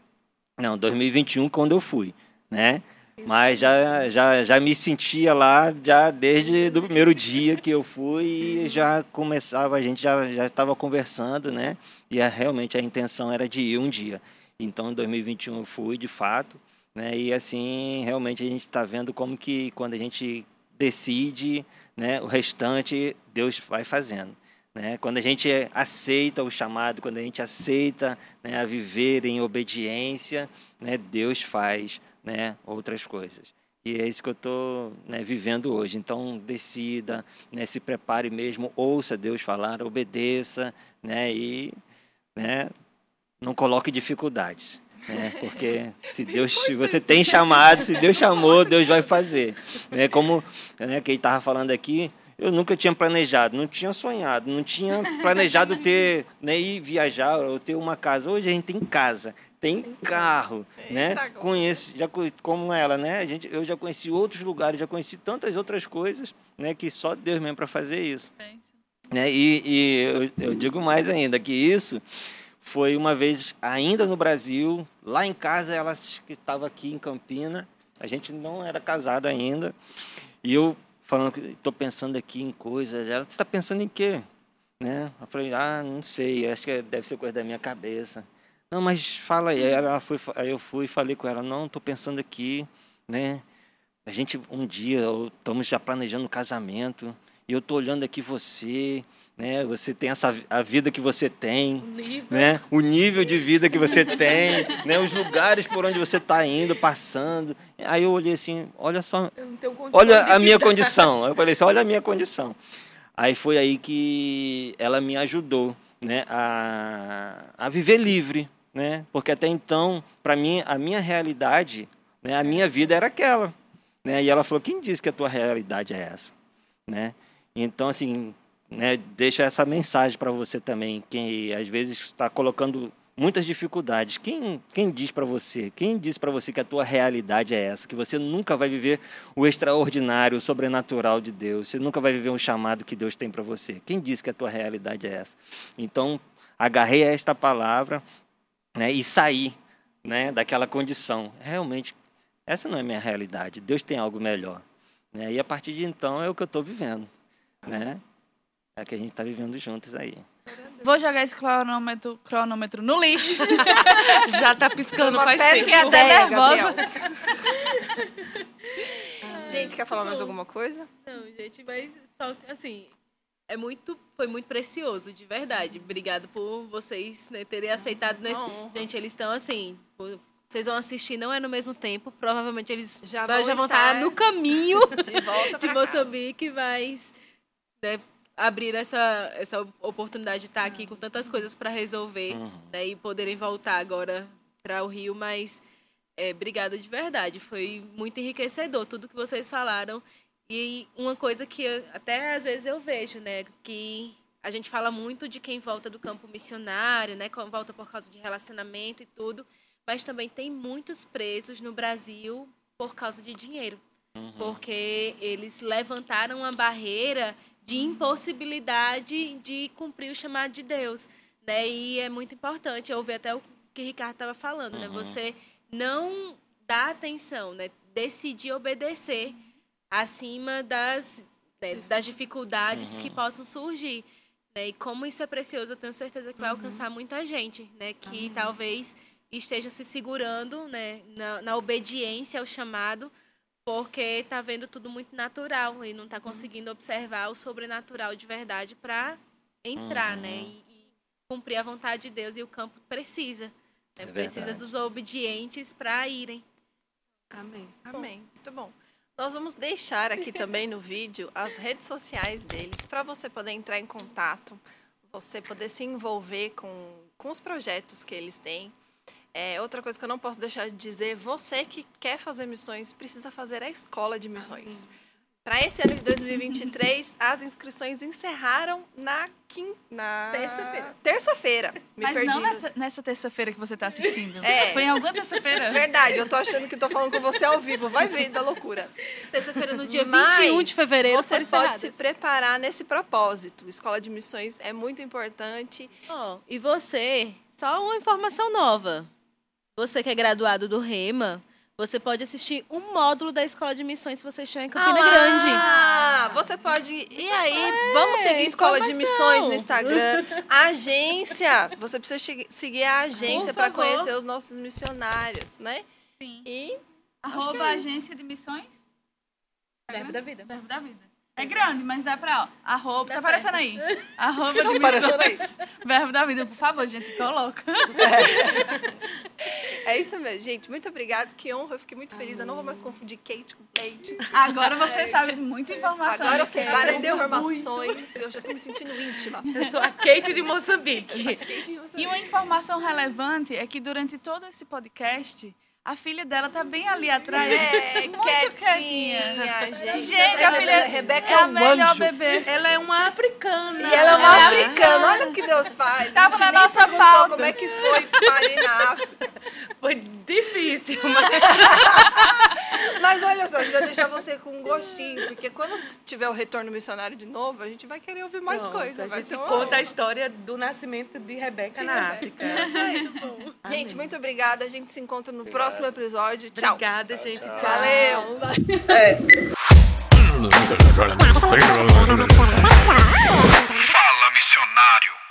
não 2021 quando eu fui, né? Mas já, já, já me sentia lá já desde do primeiro dia que eu fui e já começava, a gente já já estava conversando, né? E a, realmente a intenção era de ir um dia. Então, em 2021 eu fui, de fato, né? E assim, realmente a gente está vendo como que quando a gente decide, né? O restante Deus vai fazendo. Né? Quando a gente aceita o chamado, quando a gente aceita né, a viver em obediência, né, Deus faz né, outras coisas. E é isso que eu estou né, vivendo hoje. Então, decida, né, se prepare mesmo, ouça Deus falar, obedeça, né, e né, não coloque dificuldades. Né, porque se Deus, se você tem chamado, se Deus chamou, Deus vai fazer. Né, como né, quem estava falando aqui, eu nunca tinha planejado, não tinha sonhado, não tinha planejado ter, né, ir viajar ou ter uma casa. Hoje a gente tem casa, tem carro, né? Eita, Conheço, já como ela, né? A gente, eu já conheci outros lugares, já conheci tantas outras coisas, né? Que só Deus mesmo para fazer isso, né? E, e eu, eu digo mais ainda que isso foi uma vez ainda no Brasil, lá em casa ela que estava aqui em Campina, a gente não era casado ainda, e eu falando que estou pensando aqui em coisas, ela você está pensando em quê? Né? Eu falei, ah, não sei, acho que deve ser coisa da minha cabeça. Não, mas fala aí. Ela foi, aí eu fui e falei com ela, não, estou pensando aqui, né? A gente um dia estamos já planejando o casamento e eu estou olhando aqui você, né? Você tem essa a vida que você tem, Nível. né? O nível de vida que você tem, né? Os lugares por onde você está indo, passando. Aí eu olhei assim, olha só, olha a minha condição. Eu falei assim, olha a minha condição. Aí foi aí que ela me ajudou, né, a, a viver livre, né? Porque até então, para mim, a minha realidade, né, a minha vida era aquela, né? E ela falou: "Quem disse que a tua realidade é essa?", né? Então assim, né, deixa essa mensagem para você também, quem às vezes está colocando muitas dificuldades. Quem, quem diz para você? Quem diz para você que a tua realidade é essa? Que você nunca vai viver o extraordinário, o sobrenatural de Deus. Você nunca vai viver um chamado que Deus tem para você. Quem diz que a tua realidade é essa? Então, agarrei esta palavra né, e saí né, daquela condição. Realmente, essa não é minha realidade. Deus tem algo melhor. Né? E a partir de então é o que eu estou vivendo. Né? É o que a gente está vivendo juntos aí. Vou jogar esse cronômetro, cronômetro no lixo. Já tá piscando Uma faz tempo. Fiquei até ideia, nervosa. Gente, quer falar mais alguma coisa? Não, gente, mas só assim, é muito, foi muito precioso, de verdade. Obrigado por vocês né, terem aceitado nesse. Gente, eles estão assim. Vocês vão assistir, não é no mesmo tempo. Provavelmente eles Já vão já vão estar estar no caminho De volta de Moçambique, mas né, abrir essa, essa oportunidade de estar aqui com tantas coisas para resolver Uhum. né, e poderem voltar agora para o Rio, mas é, obrigada de verdade. Foi muito enriquecedor tudo que vocês falaram. E uma coisa que eu- até às vezes eu vejo, né, que a gente fala muito de quem volta do campo missionário, né, volta por causa de relacionamento e tudo, mas também tem muitos presos no Brasil por causa de dinheiro, Uhum. porque eles levantaram uma barreira de impossibilidade de cumprir o chamado de Deus, né? E é muito importante, eu ouvi até o que o Ricardo estava falando, né? Uhum. Você não dá atenção, né? Decidir obedecer acima das, né, das dificuldades que Uhum. possam surgir. Né? E como isso é precioso, eu tenho certeza que vai alcançar muita gente, né? Que talvez esteja se segurando né? na, na obediência ao chamado, porque está vendo tudo muito natural e não está conseguindo observar o sobrenatural de verdade para entrar, Uhum. né? E, e cumprir a vontade de Deus. E o campo precisa. né? É precisa verdade. dos obedientes para irem. Amém. Amém. Muito bom. Nós vamos deixar aqui também no vídeo as redes sociais deles para você poder entrar em contato, você poder se envolver com, com os projetos que eles têm. É, outra coisa que eu não posso deixar de dizer, você que quer fazer missões, precisa fazer a escola de missões. Para esse ano de 2023, as inscrições encerraram na, quin... na... Terça-feira. Terça-feira. Me Mas perdi. não na nessa terça-feira que você está assistindo. É. Foi em alguma terça-feira? Verdade, eu tô achando que tô falando com você ao vivo. Vai ver da loucura. Terça-feira, no dia Mas 21 de fevereiro, Você pode encerradas. se preparar nesse propósito. Escola de Missões é muito importante. Ó, e você, só uma informação nova. Você que é graduado do REMA, você pode assistir um módulo da Escola de Missões se você estiver em Campina Grande. Ah, você pode. E aí, vamos seguir Escola de. Missões no Instagram. Agência. Você precisa seguir a agência para conhecer os nossos missionários, né? Sim. E Arroba que é isso. agência de missões? Verbo da vida. Verbo da vida. É grande, mas dá pra, ó, arroba, Dá tá aparecendo aí. Arroba de Tá aparecendo isso. Verbo da vida, por favor, gente, coloca. É isso mesmo, gente. Muito obrigada. Que honra. Eu fiquei muito feliz. Eu não vou mais confundir Kate com Kate. Agora você sabe muita informação. Agora eu né, sei várias informações. Eu já tô me sentindo íntima. Eu sou a Kate de Moçambique. Kate, você E uma informação relevante é que durante todo esse podcast, a filha dela tá bem ali atrás. É, muito quietinha, quietinha. gente. Gente, a filha Rebeca é é a um melhor anjo. bebê. Ela é uma africana. E ela é uma Ela é africana. Olha o que Deus faz. Tava gente na nossa pauta. Como é que foi parir na África? Foi difícil, mas Mas olha só, a gente vai deixar você com um gostinho, porque quando tiver o retorno missionário de novo, a gente vai querer ouvir mais Pronto, coisas. A Vai gente conta a história do nascimento de Rebeca na África. Gente, Amém. muito obrigada. A gente se encontra no próximo próximo episódio. Tchau. Obrigada, gente. Tchau. tchau. Valeu. É. Fala, missionário.